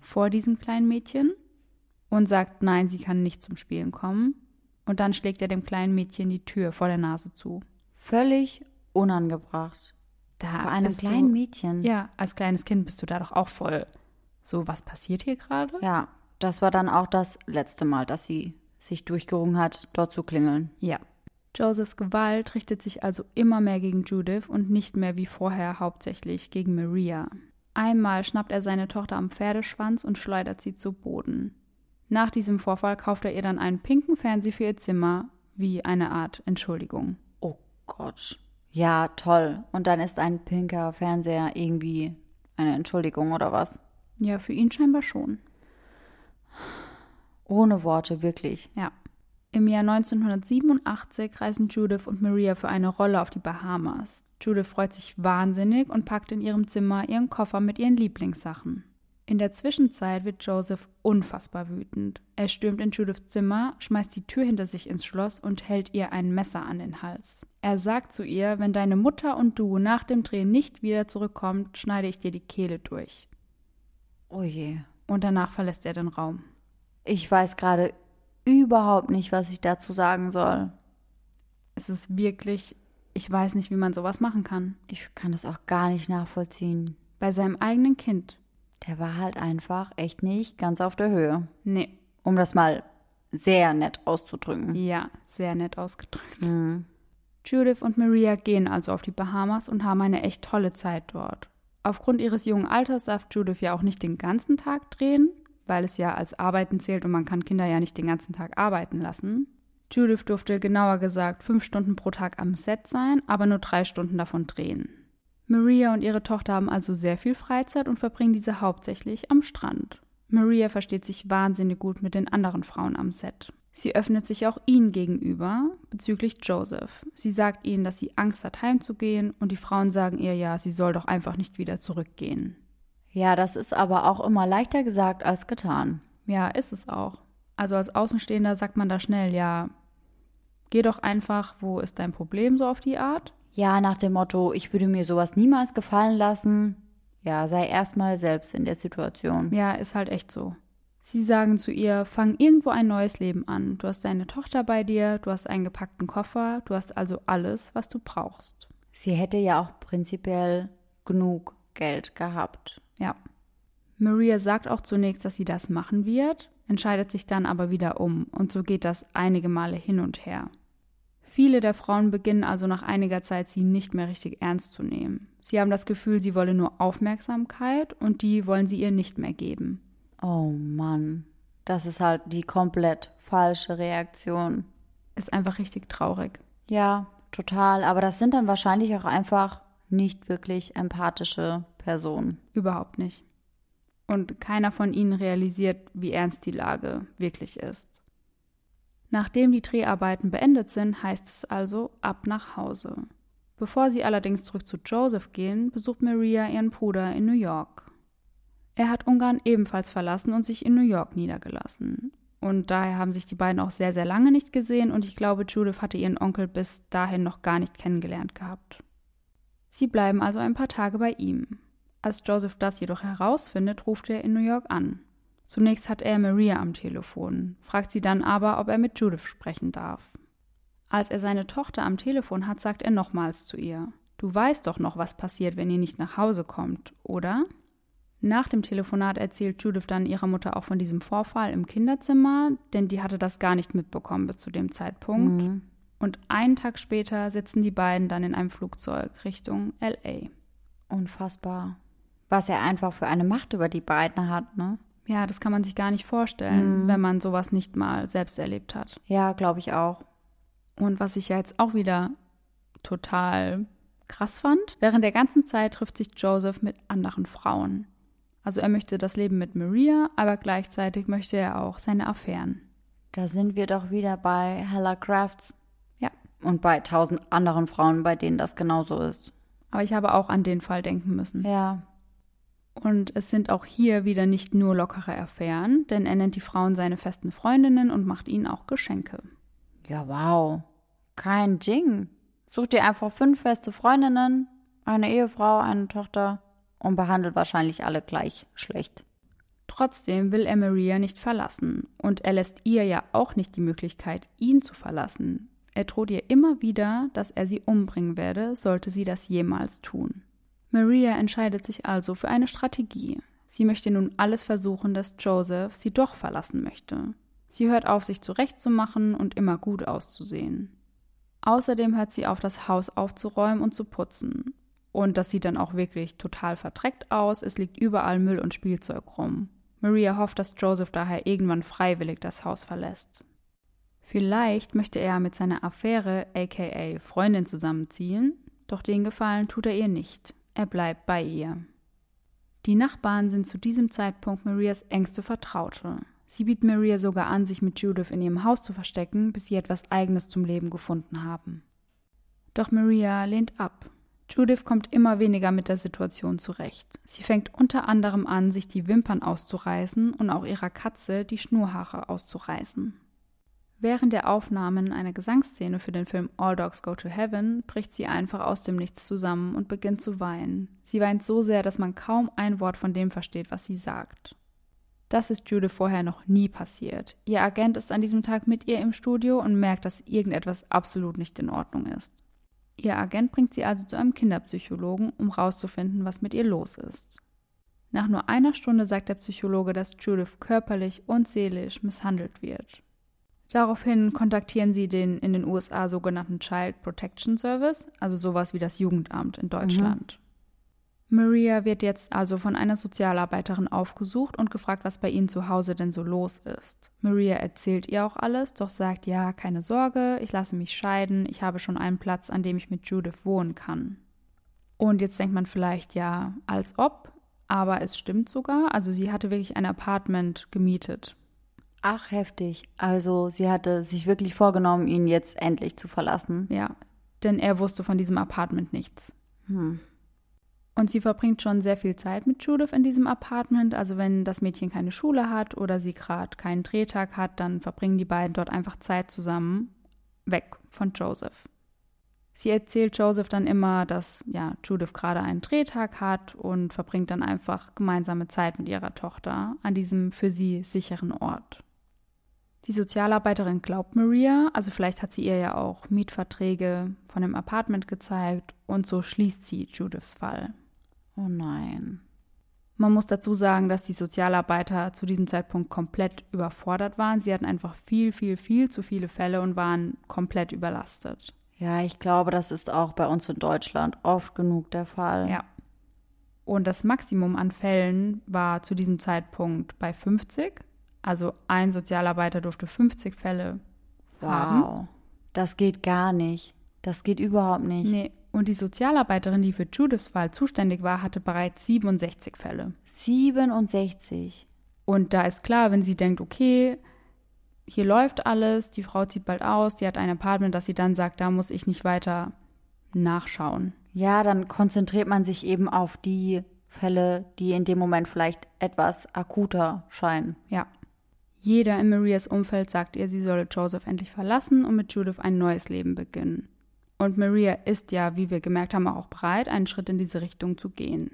vor diesem kleinen Mädchen und sagt, nein, sie kann nicht zum Spielen kommen. Und dann schlägt er dem kleinen Mädchen die Tür vor der Nase zu. Völlig unangebracht. Da Bei einem kleinen du, Mädchen. Ja, als kleines Kind bist du da doch auch voll. So, was passiert hier gerade? Ja, das war dann auch das letzte Mal, dass sie sich durchgerungen hat, dort zu klingeln. Ja, Josephs Gewalt richtet sich also immer mehr gegen Judith und nicht mehr wie vorher hauptsächlich gegen Maria. Einmal schnappt er seine Tochter am Pferdeschwanz und schleudert sie zu Boden. Nach diesem Vorfall kauft er ihr dann einen pinken Fernseher für ihr Zimmer, wie eine Art Entschuldigung. Oh Gott. Ja, toll. Und dann ist ein pinker Fernseher irgendwie eine Entschuldigung oder was? Ja, für ihn scheinbar schon. Ohne Worte, wirklich. Ja. Im Jahr 1987 reisen Judith und Maria für eine Rolle auf die Bahamas. Judith freut sich wahnsinnig und packt in ihrem Zimmer ihren Koffer mit ihren Lieblingssachen. In der Zwischenzeit wird Joseph unfassbar wütend. Er stürmt in Judiths Zimmer, schmeißt die Tür hinter sich ins Schloss und hält ihr ein Messer an den Hals. Er sagt zu ihr, wenn deine Mutter und du nach dem Drehen nicht wieder zurückkommt, schneide ich dir die Kehle durch. Oh je. Und danach verlässt er den Raum. Ich weiß gerade überhaupt nicht, was ich dazu sagen soll. Es ist wirklich, ich weiß nicht, wie man sowas machen kann. Ich kann das auch gar nicht nachvollziehen. Bei seinem eigenen Kind. Der war halt einfach echt nicht ganz auf der Höhe. Nee. Um das mal sehr nett auszudrücken. Ja, sehr nett ausgedrückt. Mhm. Judith und Maria gehen also auf die Bahamas und haben eine echt tolle Zeit dort. Aufgrund ihres jungen Alters darf Judith ja auch nicht den ganzen Tag drehen, weil es ja als Arbeiten zählt und man kann Kinder ja nicht den ganzen Tag arbeiten lassen. Judith durfte genauer gesagt fünf Stunden pro Tag am Set sein, aber nur drei Stunden davon drehen. Maria und ihre Tochter haben also sehr viel Freizeit und verbringen diese hauptsächlich am Strand. Maria versteht sich wahnsinnig gut mit den anderen Frauen am Set. Sie öffnet sich auch ihnen gegenüber bezüglich Joseph. Sie sagt ihnen, dass sie Angst hat, heimzugehen, und die Frauen sagen ihr ja, sie soll doch einfach nicht wieder zurückgehen. Ja, das ist aber auch immer leichter gesagt als getan. Ja, ist es auch. Also als Außenstehender sagt man da schnell, ja, geh doch einfach, wo ist dein Problem so auf die Art? Ja, nach dem Motto, ich würde mir sowas niemals gefallen lassen. Ja, sei erstmal selbst in der Situation. Ja, ist halt echt so. Sie sagen zu ihr, fang irgendwo ein neues Leben an. Du hast deine Tochter bei dir, du hast einen gepackten Koffer, du hast also alles, was du brauchst. Sie hätte ja auch prinzipiell genug Geld gehabt. Ja. Maria sagt auch zunächst, dass sie das machen wird, entscheidet sich dann aber wieder um, und so geht das einige Male hin und her. Viele der Frauen beginnen also nach einiger Zeit, sie nicht mehr richtig ernst zu nehmen. Sie haben das Gefühl, sie wolle nur Aufmerksamkeit und die wollen sie ihr nicht mehr geben. Oh Mann, das ist halt die komplett falsche Reaktion. Ist einfach richtig traurig. Ja, total. Aber das sind dann wahrscheinlich auch einfach nicht wirklich empathische Person. Überhaupt nicht. Und keiner von ihnen realisiert, wie ernst die Lage wirklich ist. Nachdem die Dreharbeiten beendet sind, heißt es also ab nach Hause. Bevor sie allerdings zurück zu Joseph gehen, besucht Maria ihren Bruder in New York. Er hat Ungarn ebenfalls verlassen und sich in New York niedergelassen. Und daher haben sich die beiden auch sehr, sehr lange nicht gesehen und ich glaube, Judith hatte ihren Onkel bis dahin noch gar nicht kennengelernt gehabt. Sie bleiben also ein paar Tage bei ihm. Als Joseph das jedoch herausfindet, ruft er in New York an. Zunächst hat er Maria am Telefon, fragt sie dann aber, ob er mit Judith sprechen darf. Als er seine Tochter am Telefon hat, sagt er nochmals zu ihr: Du weißt doch noch, was passiert, wenn ihr nicht nach Hause kommt, oder? Nach dem Telefonat erzählt Judith dann ihrer Mutter auch von diesem Vorfall im Kinderzimmer, denn die hatte das gar nicht mitbekommen bis zu dem Zeitpunkt. Mhm. Und einen Tag später sitzen die beiden dann in einem Flugzeug Richtung LA. Unfassbar. Was er einfach für eine Macht über die beiden hat, ne? Ja, das kann man sich gar nicht vorstellen, Mhm. wenn man sowas nicht mal selbst erlebt hat. Ja, glaube ich auch. Und was ich ja jetzt auch wieder total krass fand, während der ganzen Zeit trifft sich Joseph mit anderen Frauen. Also er möchte das Leben mit Maria, aber gleichzeitig möchte er auch seine Affären. Da sind wir doch wieder bei Hella Crafts. Und bei tausend anderen Frauen, bei denen das genauso ist. Aber ich habe auch an den Fall denken müssen. Ja. Und es sind auch hier wieder nicht nur lockere Affären, denn er nennt die Frauen seine festen Freundinnen und macht ihnen auch Geschenke. Ja, wow. Kein Ding. Such dir einfach fünf feste Freundinnen, eine Ehefrau, eine Tochter und behandelt wahrscheinlich alle gleich schlecht. Trotzdem will er Maria nicht verlassen und er lässt ihr ja auch nicht die Möglichkeit, ihn zu verlassen. Er droht ihr immer wieder, dass er sie umbringen werde, sollte sie das jemals tun. Maria entscheidet sich also für eine Strategie. Sie möchte nun alles versuchen, dass Joseph sie doch verlassen möchte. Sie hört auf, sich zurechtzumachen und immer gut auszusehen. Außerdem hört sie auf, das Haus aufzuräumen und zu putzen. Und das sieht dann auch wirklich total verdreckt aus. Es liegt überall Müll und Spielzeug rum. Maria hofft, dass Joseph daher irgendwann freiwillig das Haus verlässt. Vielleicht möchte er mit seiner Affäre, aka Freundin, zusammenziehen, doch den Gefallen tut er ihr nicht. Er bleibt bei ihr. Die Nachbarn sind zu diesem Zeitpunkt Marias engste Vertraute. Sie bieten Maria sogar an, sich mit Judith in ihrem Haus zu verstecken, bis sie etwas Eigenes zum Leben gefunden haben. Doch Maria lehnt ab. Judith kommt immer weniger mit der Situation zurecht. Sie fängt unter anderem an, sich die Wimpern auszureißen und auch ihrer Katze die Schnurhaare auszureißen. Während der Aufnahmen einer Gesangsszene für den Film All Dogs Go to Heaven bricht sie einfach aus dem Nichts zusammen und beginnt zu weinen. Sie weint so sehr, dass man kaum ein Wort von dem versteht, was sie sagt. Das ist Judith vorher noch nie passiert. Ihr Agent ist an diesem Tag mit ihr im Studio und merkt, dass irgendetwas absolut nicht in Ordnung ist. Ihr Agent bringt sie also zu einem Kinderpsychologen, um herauszufinden, was mit ihr los ist. Nach nur einer Stunde sagt der Psychologe, dass Judith körperlich und seelisch misshandelt wird. Daraufhin kontaktieren sie den in den USA sogenannten Child Protection Service, also sowas wie das Jugendamt in Deutschland. Maria wird jetzt also von einer Sozialarbeiterin aufgesucht und gefragt, was bei ihnen zu Hause denn so los ist. Maria erzählt ihr auch alles, doch sagt ja, keine Sorge, ich lasse mich scheiden, ich habe schon einen Platz, an dem ich mit Judith wohnen kann. Und jetzt denkt man vielleicht ja, als ob, aber es stimmt sogar, also sie hatte wirklich ein Apartment gemietet. Ach, heftig. Also, sie hatte sich wirklich vorgenommen, ihn jetzt endlich zu verlassen. Ja, denn er wusste von diesem Apartment nichts. Hm. Und sie verbringt schon sehr viel Zeit mit Judith in diesem Apartment. Also wenn das Mädchen keine Schule hat oder sie gerade keinen Drehtag hat, dann verbringen die beiden dort einfach Zeit zusammen, weg von Joseph. Sie erzählt Joseph dann immer, dass ja, Judith gerade einen Drehtag hat und verbringt dann einfach gemeinsame Zeit mit ihrer Tochter an diesem für sie sicheren Ort. Die Sozialarbeiterin glaubt Maria, also vielleicht hat sie ihr ja auch Mietverträge von dem Apartment gezeigt und so schließt sie Judiths Fall. Oh nein. Man muss dazu sagen, dass die Sozialarbeiter zu diesem Zeitpunkt komplett überfordert waren. Sie hatten einfach viel, viel, viel zu viele Fälle und waren komplett überlastet. Ja, ich glaube, das ist auch bei uns in Deutschland oft genug der Fall. Ja. Und das Maximum an Fällen war zu diesem Zeitpunkt bei 50. Also ein Sozialarbeiter durfte 50 Fälle haben. Wow. Das geht gar nicht. Das geht überhaupt nicht. Nee. Und die Sozialarbeiterin, die für Judiths Fall zuständig war, hatte bereits 67 Fälle. 67. Und da ist klar, wenn sie denkt, okay, hier läuft alles, die Frau zieht bald aus, die hat ein Apartment, dass sie dann sagt, da muss ich nicht weiter nachschauen. Ja, dann konzentriert man sich eben auf die Fälle, die in dem Moment vielleicht etwas akuter scheinen. Ja. Jeder in Marias Umfeld sagt ihr, sie solle Joseph endlich verlassen und mit Judith ein neues Leben beginnen. Und Maria ist ja, wie wir gemerkt haben, auch bereit, einen Schritt in diese Richtung zu gehen.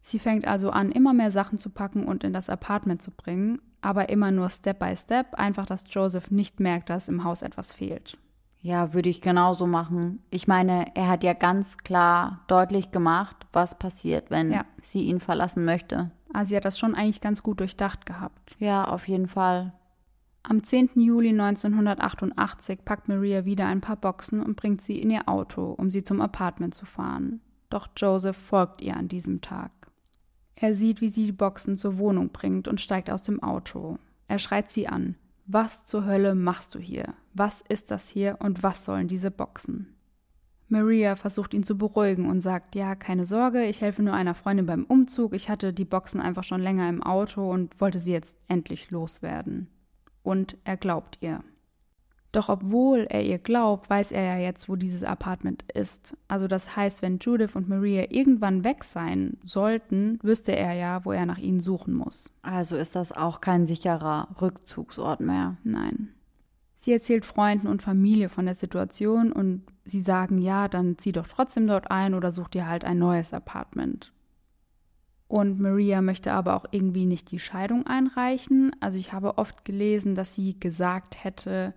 Sie fängt also an, immer mehr Sachen zu packen und in das Apartment zu bringen, aber immer nur Step by Step, einfach dass Joseph nicht merkt, dass im Haus etwas fehlt. Ja, würde ich genauso machen. Ich meine, er hat ja ganz klar deutlich gemacht, was passiert, wenn Ja. sie ihn verlassen möchte. Also sie hat das schon eigentlich ganz gut durchdacht gehabt. Ja, auf jeden Fall. Am 10. Juli 1988 packt Maria wieder ein paar Boxen und bringt sie in ihr Auto, um sie zum Apartment zu fahren. Doch Joseph folgt ihr an diesem Tag. Er sieht, wie sie die Boxen zur Wohnung bringt und steigt aus dem Auto. Er schreit sie an. Was zur Hölle machst du hier? Was ist das hier und was sollen diese Boxen? Maria versucht ihn zu beruhigen und sagt, ja, keine Sorge, ich helfe nur einer Freundin beim Umzug, ich hatte die Boxen einfach schon länger im Auto und wollte sie jetzt endlich loswerden. Und er glaubt ihr. Doch obwohl er ihr glaubt, weiß er ja jetzt, wo dieses Apartment ist. Also das heißt, wenn Judith und Maria irgendwann weg sein sollten, wüsste er ja, wo er nach ihnen suchen muss. Also ist das auch kein sicherer Rückzugsort mehr. Nein. Sie erzählt Freunden und Familie von der Situation und sie sagen, ja, dann zieh doch trotzdem dort ein oder such dir halt ein neues Apartment. Und Maria möchte aber auch irgendwie nicht die Scheidung einreichen. Also ich habe oft gelesen, dass sie gesagt hätte,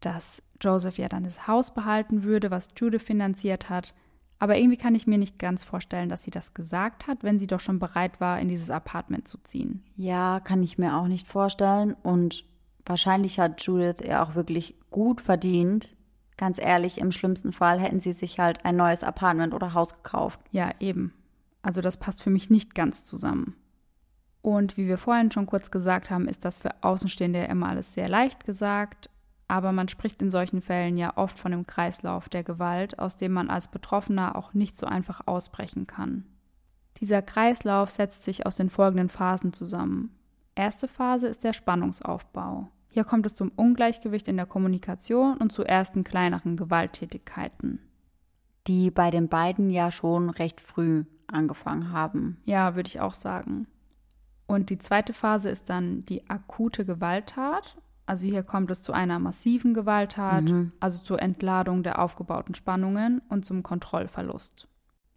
dass Joseph ja dann das Haus behalten würde, was Judith finanziert hat. Aber irgendwie kann ich mir nicht ganz vorstellen, dass sie das gesagt hat, wenn sie doch schon bereit war, in dieses Apartment zu ziehen. Ja, kann ich mir auch nicht vorstellen. Und wahrscheinlich hat Judith ja auch wirklich gut verdient. Ganz ehrlich, im schlimmsten Fall hätten sie sich halt ein neues Apartment oder Haus gekauft. Ja, eben. Also das passt für mich nicht ganz zusammen. Und wie wir vorhin schon kurz gesagt haben, ist das für Außenstehende immer alles sehr leicht gesagt. Aber man spricht in solchen Fällen ja oft von dem Kreislauf der Gewalt, aus dem man als Betroffener auch nicht so einfach ausbrechen kann. Dieser Kreislauf setzt sich aus den folgenden Phasen zusammen. Erste Phase ist der Spannungsaufbau. Hier kommt es zum Ungleichgewicht in der Kommunikation und zu ersten kleineren Gewalttätigkeiten. Die bei den beiden ja schon recht früh angefangen haben. Ja, würde ich auch sagen. Und die zweite Phase ist dann die akute Gewalttat. Also hier kommt es zu einer massiven Gewalttat, mhm. also zur Entladung der aufgebauten Spannungen und zum Kontrollverlust.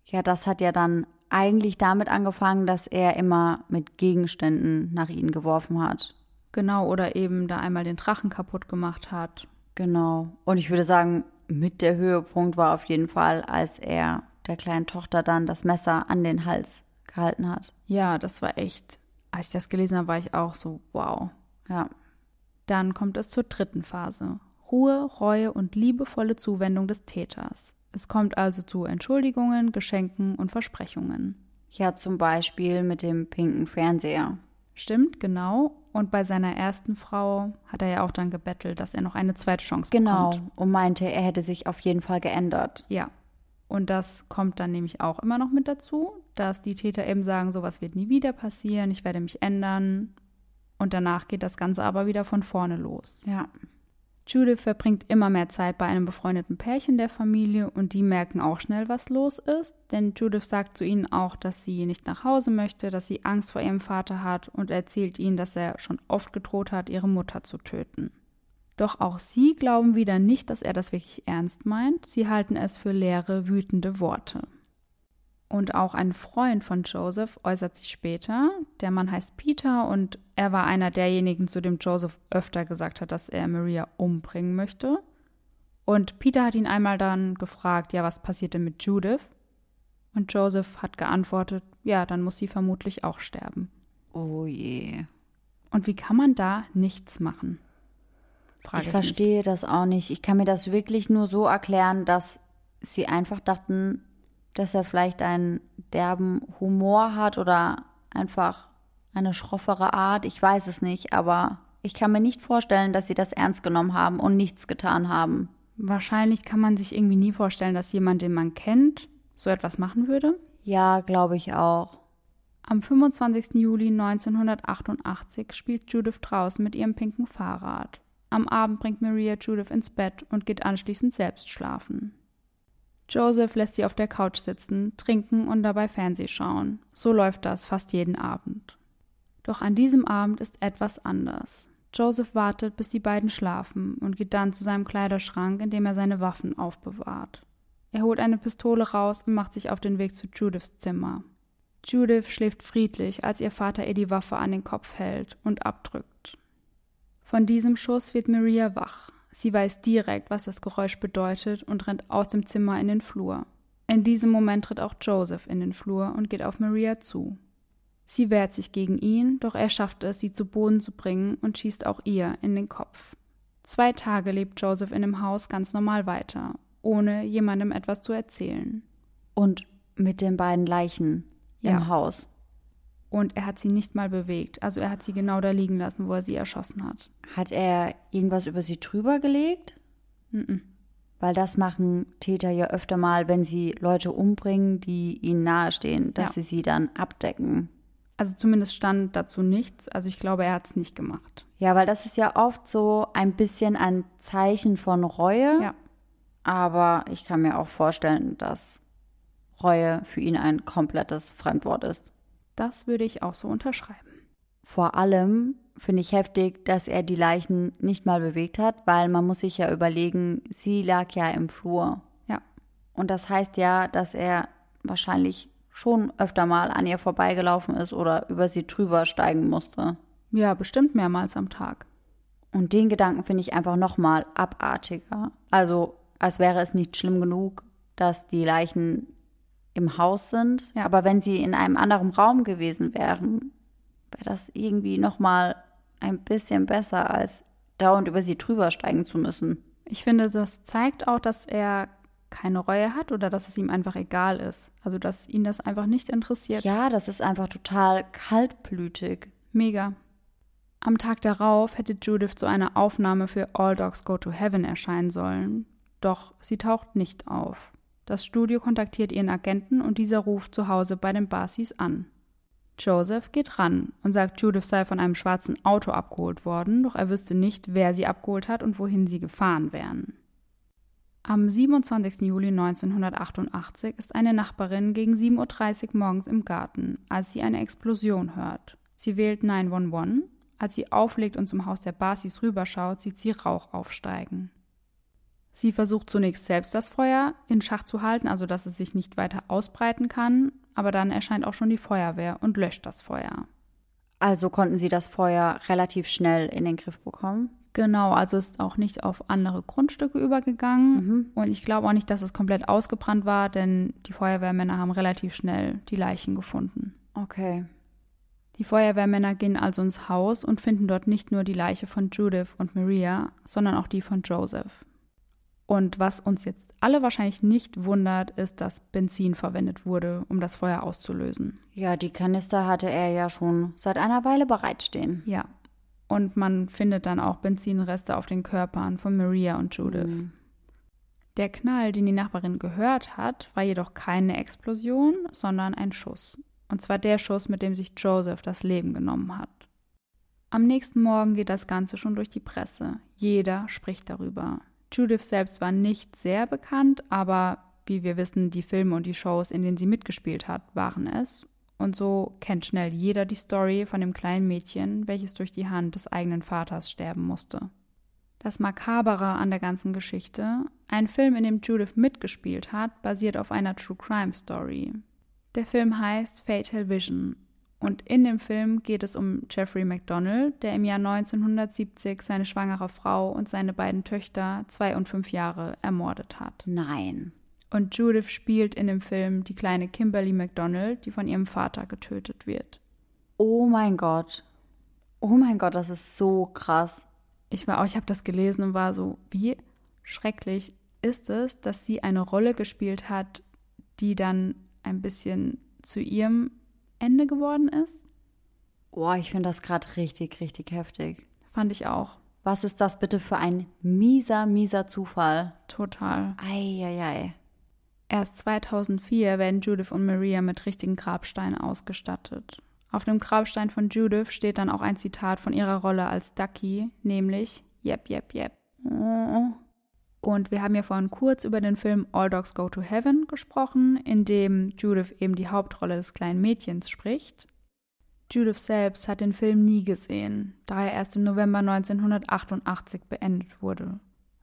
Ja, das hat ja dann eigentlich damit angefangen, dass er immer mit Gegenständen nach ihnen geworfen hat. Genau, oder eben da einmal den Drachen kaputt gemacht hat. Genau. Und ich würde sagen, mit der Höhepunkt war auf jeden Fall, als er der kleinen Tochter dann das Messer an den Hals gehalten hat. Ja, das war echt. Als ich das gelesen habe, war ich auch so, wow. Ja. Dann kommt es zur dritten Phase. Ruhe, Reue und liebevolle Zuwendung des Täters. Es kommt also zu Entschuldigungen, Geschenken und Versprechungen. Ja, zum Beispiel mit dem pinken Fernseher. Stimmt, genau. Und bei seiner ersten Frau hat er ja auch dann gebettelt, dass er noch eine zweite Chance genau. bekommt. Genau. Und meinte, er hätte sich auf jeden Fall geändert. Ja. Und das kommt dann nämlich auch immer noch mit dazu, dass die Täter eben sagen, sowas wird nie wieder passieren, ich werde mich ändern. Und danach geht das Ganze aber wieder von vorne los. Ja. Judith verbringt immer mehr Zeit bei einem befreundeten Pärchen der Familie und die merken auch schnell, was los ist, denn Judith sagt zu ihnen auch, dass sie nicht nach Hause möchte, dass sie Angst vor ihrem Vater hat und erzählt ihnen, dass er schon oft gedroht hat, ihre Mutter zu töten. Doch auch sie glauben wieder nicht, dass er das wirklich ernst meint, sie halten es für leere, wütende Worte. Und auch ein Freund von Joseph äußert sich später. Der Mann heißt Peter und er war einer derjenigen, zu dem Joseph öfter gesagt hat, dass er Maria umbringen möchte. Und Peter hat ihn einmal dann gefragt, ja, was passierte mit Judith? Und Joseph hat geantwortet, ja, dann muss sie vermutlich auch sterben. Oh je. Und wie kann man da nichts machen? Frage ich, ich verstehe mich. das auch nicht. Ich kann mir das wirklich nur so erklären, dass sie einfach dachten, dass er vielleicht einen derben Humor hat oder einfach eine schroffere Art. Ich weiß es nicht, aber ich kann mir nicht vorstellen, dass sie das ernst genommen haben und nichts getan haben. Wahrscheinlich kann man sich irgendwie nie vorstellen, dass jemand, den man kennt, so etwas machen würde. Ja, glaube ich auch. Am 25. Juli 1988 spielt Judith draußen mit ihrem pinken Fahrrad. Am Abend bringt Maria Judith ins Bett und geht anschließend selbst schlafen. Joseph lässt sie auf der Couch sitzen, trinken und dabei Fernseh schauen. So läuft das fast jeden Abend. Doch an diesem Abend ist etwas anders. Joseph wartet, bis die beiden schlafen und geht dann zu seinem Kleiderschrank, in dem er seine Waffen aufbewahrt. Er holt eine Pistole raus und macht sich auf den Weg zu Judiths Zimmer. Judith schläft friedlich, als ihr Vater ihr die Waffe an den Kopf hält und abdrückt. Von diesem Schuss wird Maria wach. Sie weiß direkt, was das Geräusch bedeutet und rennt aus dem Zimmer in den Flur. In diesem Moment tritt auch Joseph in den Flur und geht auf Maria zu. Sie wehrt sich gegen ihn, doch er schafft es, sie zu Boden zu bringen und schießt auch ihr in den Kopf. Zwei Tage lebt Joseph in dem Haus ganz normal weiter, ohne jemandem etwas zu erzählen. Und mit den beiden Leichen Ja. im Haus. Und er hat sie nicht mal bewegt, also er hat sie genau da liegen lassen, wo er sie erschossen hat. Hat er irgendwas über sie drüber gelegt? Mhm. Weil das machen Täter ja öfter mal, wenn sie Leute umbringen, die ihnen nahestehen, dass Ja. sie sie dann abdecken. Also zumindest stand dazu nichts, also ich glaube, er hat es nicht gemacht. Ja, weil das ist ja oft so ein bisschen ein Zeichen von Reue. Ja. Aber ich kann mir auch vorstellen, dass Reue für ihn ein komplettes Fremdwort ist. Das würde ich auch so unterschreiben. Vor allem finde ich heftig, dass er die Leichen nicht mal bewegt hat, weil man muss sich ja überlegen, sie lag ja im Flur. Ja. Und das heißt ja, dass er wahrscheinlich schon öfter mal an ihr vorbeigelaufen ist oder über sie drüber steigen musste. Ja, bestimmt mehrmals am Tag. Und den Gedanken finde ich einfach nochmal abartiger. Also, als wäre es nicht schlimm genug, dass die Leichen im Haus sind. Ja. Aber wenn sie in einem anderen Raum gewesen wären, wäre das irgendwie nochmal ein bisschen besser, als dauernd über sie drüber steigen zu müssen. Ich finde, das zeigt auch, dass er keine Reue hat oder dass es ihm einfach egal ist. Also, dass ihn das einfach nicht interessiert. Ja, das ist einfach total kaltblütig. Mega. Am Tag darauf hätte Judith zu einer Aufnahme für All Dogs Go to Heaven erscheinen sollen. Doch sie taucht nicht auf. Das Studio kontaktiert ihren Agenten und dieser ruft zu Hause bei den Barsis an. Joseph geht ran und sagt, Judith sei von einem schwarzen Auto abgeholt worden, doch er wüsste nicht, wer sie abgeholt hat und wohin sie gefahren wären. Am 27. Juli 1988 ist eine Nachbarin gegen 7.30 Uhr morgens im Garten, als sie eine Explosion hört. Sie wählt 911. Als sie auflegt und zum Haus der Basis rüberschaut, sieht sie Rauch aufsteigen. Sie versucht zunächst selbst das Feuer in Schach zu halten, also dass es sich nicht weiter ausbreiten kann, aber dann erscheint auch schon die Feuerwehr und löscht das Feuer. Also konnten sie das Feuer relativ schnell in den Griff bekommen. Genau, also ist auch nicht auf andere Grundstücke übergegangen. Mhm. Und ich glaube auch nicht, dass es komplett ausgebrannt war, denn die Feuerwehrmänner haben relativ schnell die Leichen gefunden. Okay. Die Feuerwehrmänner gehen also ins Haus und finden dort nicht nur die Leiche von Judith und Maria, sondern auch die von Joseph. Und was uns jetzt alle wahrscheinlich nicht wundert, ist, dass Benzin verwendet wurde, um das Feuer auszulösen. Ja, die Kanister hatte er ja schon seit einer Weile bereitstehen. Ja. Und man findet dann auch Benzinreste auf den Körpern von Maria und Judith. Mhm. Der Knall, den die Nachbarin gehört hat, war jedoch keine Explosion, sondern ein Schuss. Und zwar der Schuss, mit dem sich Joseph das Leben genommen hat. Am nächsten Morgen geht das Ganze schon durch die Presse. Jeder spricht darüber. Judith selbst war nicht sehr bekannt, aber wie wir wissen, die Filme und die Shows, in denen sie mitgespielt hat, waren es. Und so kennt schnell jeder die Story von dem kleinen Mädchen, welches durch die Hand des eigenen Vaters sterben musste. Das Makabere an der ganzen Geschichte, ein Film, in dem Judith mitgespielt hat, basiert auf einer True Crime Story. Der Film heißt Fatal Vision und in dem Film geht es um Jeffrey McDonald, der im Jahr 1970 seine schwangere Frau und seine beiden Töchter, zwei und fünf Jahre, ermordet hat. Nein. Und Judith spielt in dem Film die kleine Kimberly McDonald, die von ihrem Vater getötet wird. Oh mein Gott. Oh mein Gott, das ist so krass. Ich war auch, ich habe das gelesen und war so, wie schrecklich ist es, dass sie eine Rolle gespielt hat, die dann ein bisschen zu ihrem Ende geworden ist? Boah, ich finde das gerade richtig, richtig heftig. Fand ich auch. Was ist das bitte für ein mieser, mieser Zufall? Total. Eieiei. Erst 2004 werden Judith und Maria mit richtigen Grabsteinen ausgestattet. Auf dem Grabstein von Judith steht dann auch ein Zitat von ihrer Rolle als Ducky, nämlich Yep, yep, yep. Und wir haben ja vorhin kurz über den Film All Dogs Go to Heaven gesprochen, in dem Judith eben die Hauptrolle des kleinen Mädchens spricht. Judith selbst hat den Film nie gesehen, da er erst im November 1988 beendet wurde.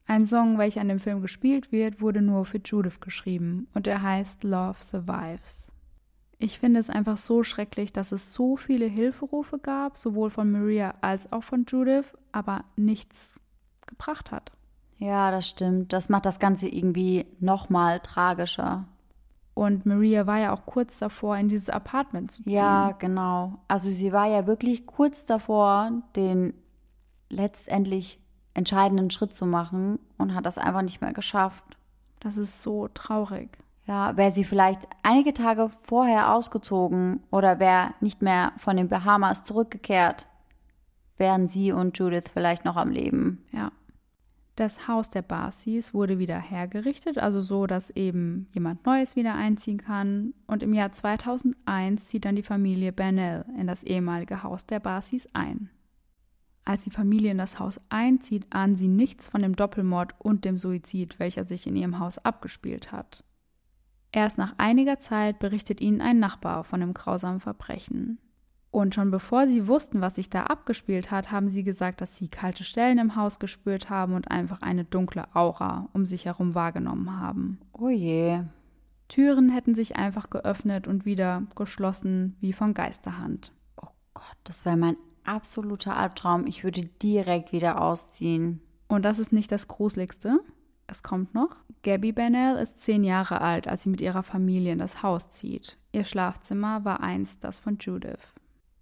Ein Song, welcher an dem Film gespielt wird, wurde nur für Judith geschrieben und er heißt Love Survives. Ich finde es einfach so schrecklich, dass es so viele Hilferufe gab, sowohl von Maria als auch von Judith, aber nichts gebracht hat. Ja, das stimmt. Das macht das Ganze irgendwie nochmal tragischer. Und Maria war ja auch kurz davor, in dieses Apartment zu ziehen. Ja, genau. Also sie war ja wirklich kurz davor, den letztendlich entscheidenden Schritt zu machen und hat das einfach nicht mehr geschafft. Das ist so traurig. Ja, wäre sie vielleicht einige Tage vorher ausgezogen oder wäre nicht mehr von den Bahamas zurückgekehrt, wären sie und Judith vielleicht noch am Leben. Ja. Das Haus der Barcies wurde wieder hergerichtet, also so, dass eben jemand Neues wieder einziehen kann. Und im Jahr 2001 zieht dann die Familie Bernell in das ehemalige Haus der Barcies ein. Als die Familie in das Haus einzieht, ahnen sie nichts von dem Doppelmord und dem Suizid, welcher sich in ihrem Haus abgespielt hat. Erst nach einiger Zeit berichtet ihnen ein Nachbar von dem grausamen Verbrechen. Und schon bevor sie wussten, was sich da abgespielt hat, haben sie gesagt, dass sie kalte Stellen im Haus gespürt haben und einfach eine dunkle Aura um sich herum wahrgenommen haben. Oh je. Türen hätten sich einfach geöffnet und wieder geschlossen wie von Geisterhand. Oh Gott, das wäre mein absoluter Albtraum. Ich würde direkt wieder ausziehen. Und das ist nicht das Gruseligste. Es kommt noch. Gabby Bennell ist zehn Jahre alt, als sie mit ihrer Familie in das Haus zieht. Ihr Schlafzimmer war einst das von Judith.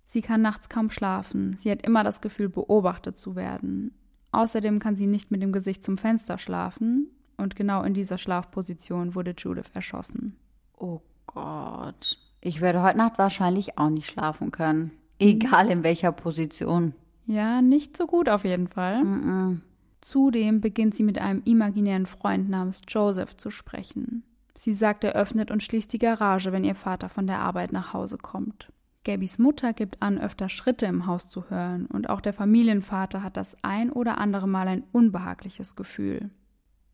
Sie kann nachts kaum schlafen. Sie hat immer das Gefühl, beobachtet zu werden. Außerdem kann sie nicht mit dem Gesicht zum Fenster schlafen. Und genau in dieser Schlafposition wurde Judith erschossen. Oh Gott. Ich werde heute Nacht wahrscheinlich auch nicht schlafen können. Egal in welcher Position. Ja, nicht so gut auf jeden Fall. Mm -mm. Zudem beginnt sie mit einem imaginären Freund namens Joseph zu sprechen. Sie sagt, er öffnet und schließt die Garage, wenn ihr Vater von der Arbeit nach Hause kommt. Gabys Mutter gibt an, öfter Schritte im Haus zu hören, und auch der Familienvater hat das ein oder andere Mal ein unbehagliches Gefühl.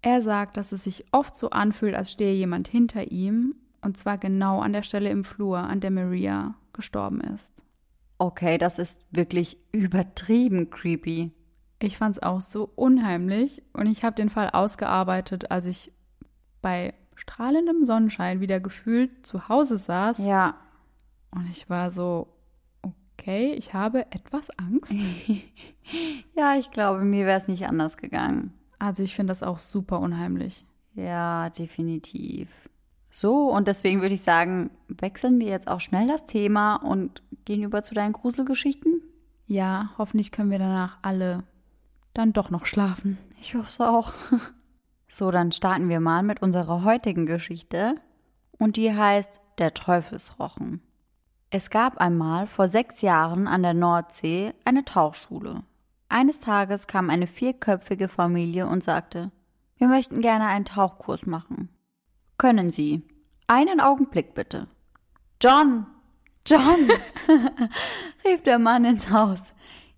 Er sagt, dass es sich oft so anfühlt, als stehe jemand hinter ihm, und zwar genau an der Stelle im Flur, an der Maria gestorben ist. Okay, das ist wirklich übertrieben creepy. Ich fand's auch so unheimlich und ich habe den Fall ausgearbeitet, als ich bei strahlendem Sonnenschein wieder gefühlt zu Hause saß. Ja. Und ich war so, okay, ich habe etwas Angst. ja, ich glaube, mir wäre es nicht anders gegangen. Also ich finde das auch super unheimlich. Ja, definitiv. So, und deswegen würde ich sagen, wechseln wir jetzt auch schnell das Thema und gehen über zu deinen Gruselgeschichten. Ja, hoffentlich können wir danach alle dann doch noch schlafen. Ich hoffe es auch. So, dann starten wir mal mit unserer heutigen Geschichte. Und die heißt Der Teufelsrochen. Es gab einmal vor sechs Jahren an der Nordsee eine Tauchschule. Eines Tages kam eine vierköpfige Familie und sagte, wir möchten gerne einen Tauchkurs machen. Können Sie? Einen Augenblick bitte. John! John! rief der Mann ins Haus.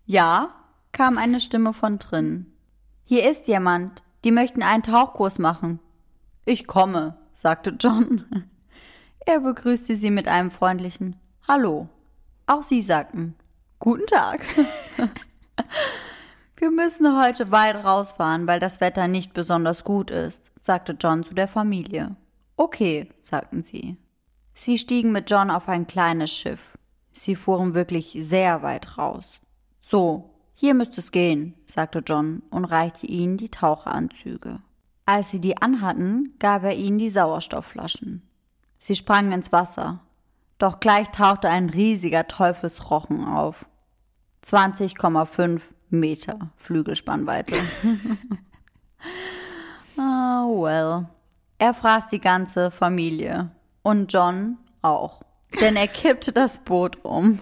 Ja, kam eine Stimme von drin. Hier ist jemand, die möchten einen Tauchkurs machen. Ich komme, sagte John. Er begrüßte sie mit einem freundlichen Hallo. Auch sie sagten Guten Tag. Wir müssen heute weit rausfahren, weil das Wetter nicht besonders gut ist, sagte John zu der Familie. Okay, sagten sie. Sie stiegen mit John auf ein kleines Schiff. Sie fuhren wirklich sehr weit raus. So, hier müsste es gehen, sagte John und reichte ihnen die Taucheranzüge. Als sie die anhatten, gab er ihnen die Sauerstoffflaschen. Sie sprangen ins Wasser, doch gleich tauchte ein riesiger Teufelsrochen auf. 20,5 Meter Flügelspannweite. oh well. Er fraß die ganze Familie. Und John auch. Denn er kippte das Boot um.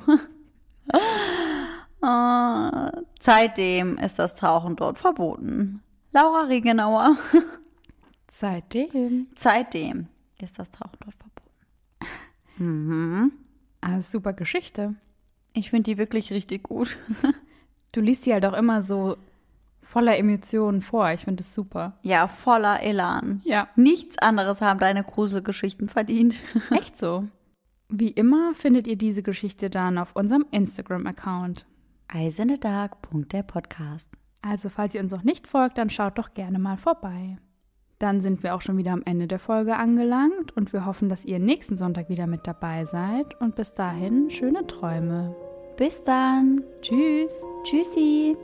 oh, seitdem ist das Tauchen dort verboten. Laura Regenauer. Seitdem. Seitdem ist das Tauchen dort verboten. Mhm. Ah, super Geschichte. Ich finde die wirklich richtig gut. Du liest sie halt auch immer so voller Emotionen vor. Ich finde das super. Ja, voller Elan. Ja. Nichts anderes haben deine Gruselgeschichten verdient. Echt so. Wie immer findet ihr diese Geschichte dann auf unserem Instagram-Account. Eisenedark.der Podcast. Also, falls ihr uns noch nicht folgt, dann schaut doch gerne mal vorbei. Dann sind wir auch schon wieder am Ende der Folge angelangt und wir hoffen, dass ihr nächsten Sonntag wieder mit dabei seid. Und bis dahin schöne Träume. Bis dann. Tschüss. Tschüssi.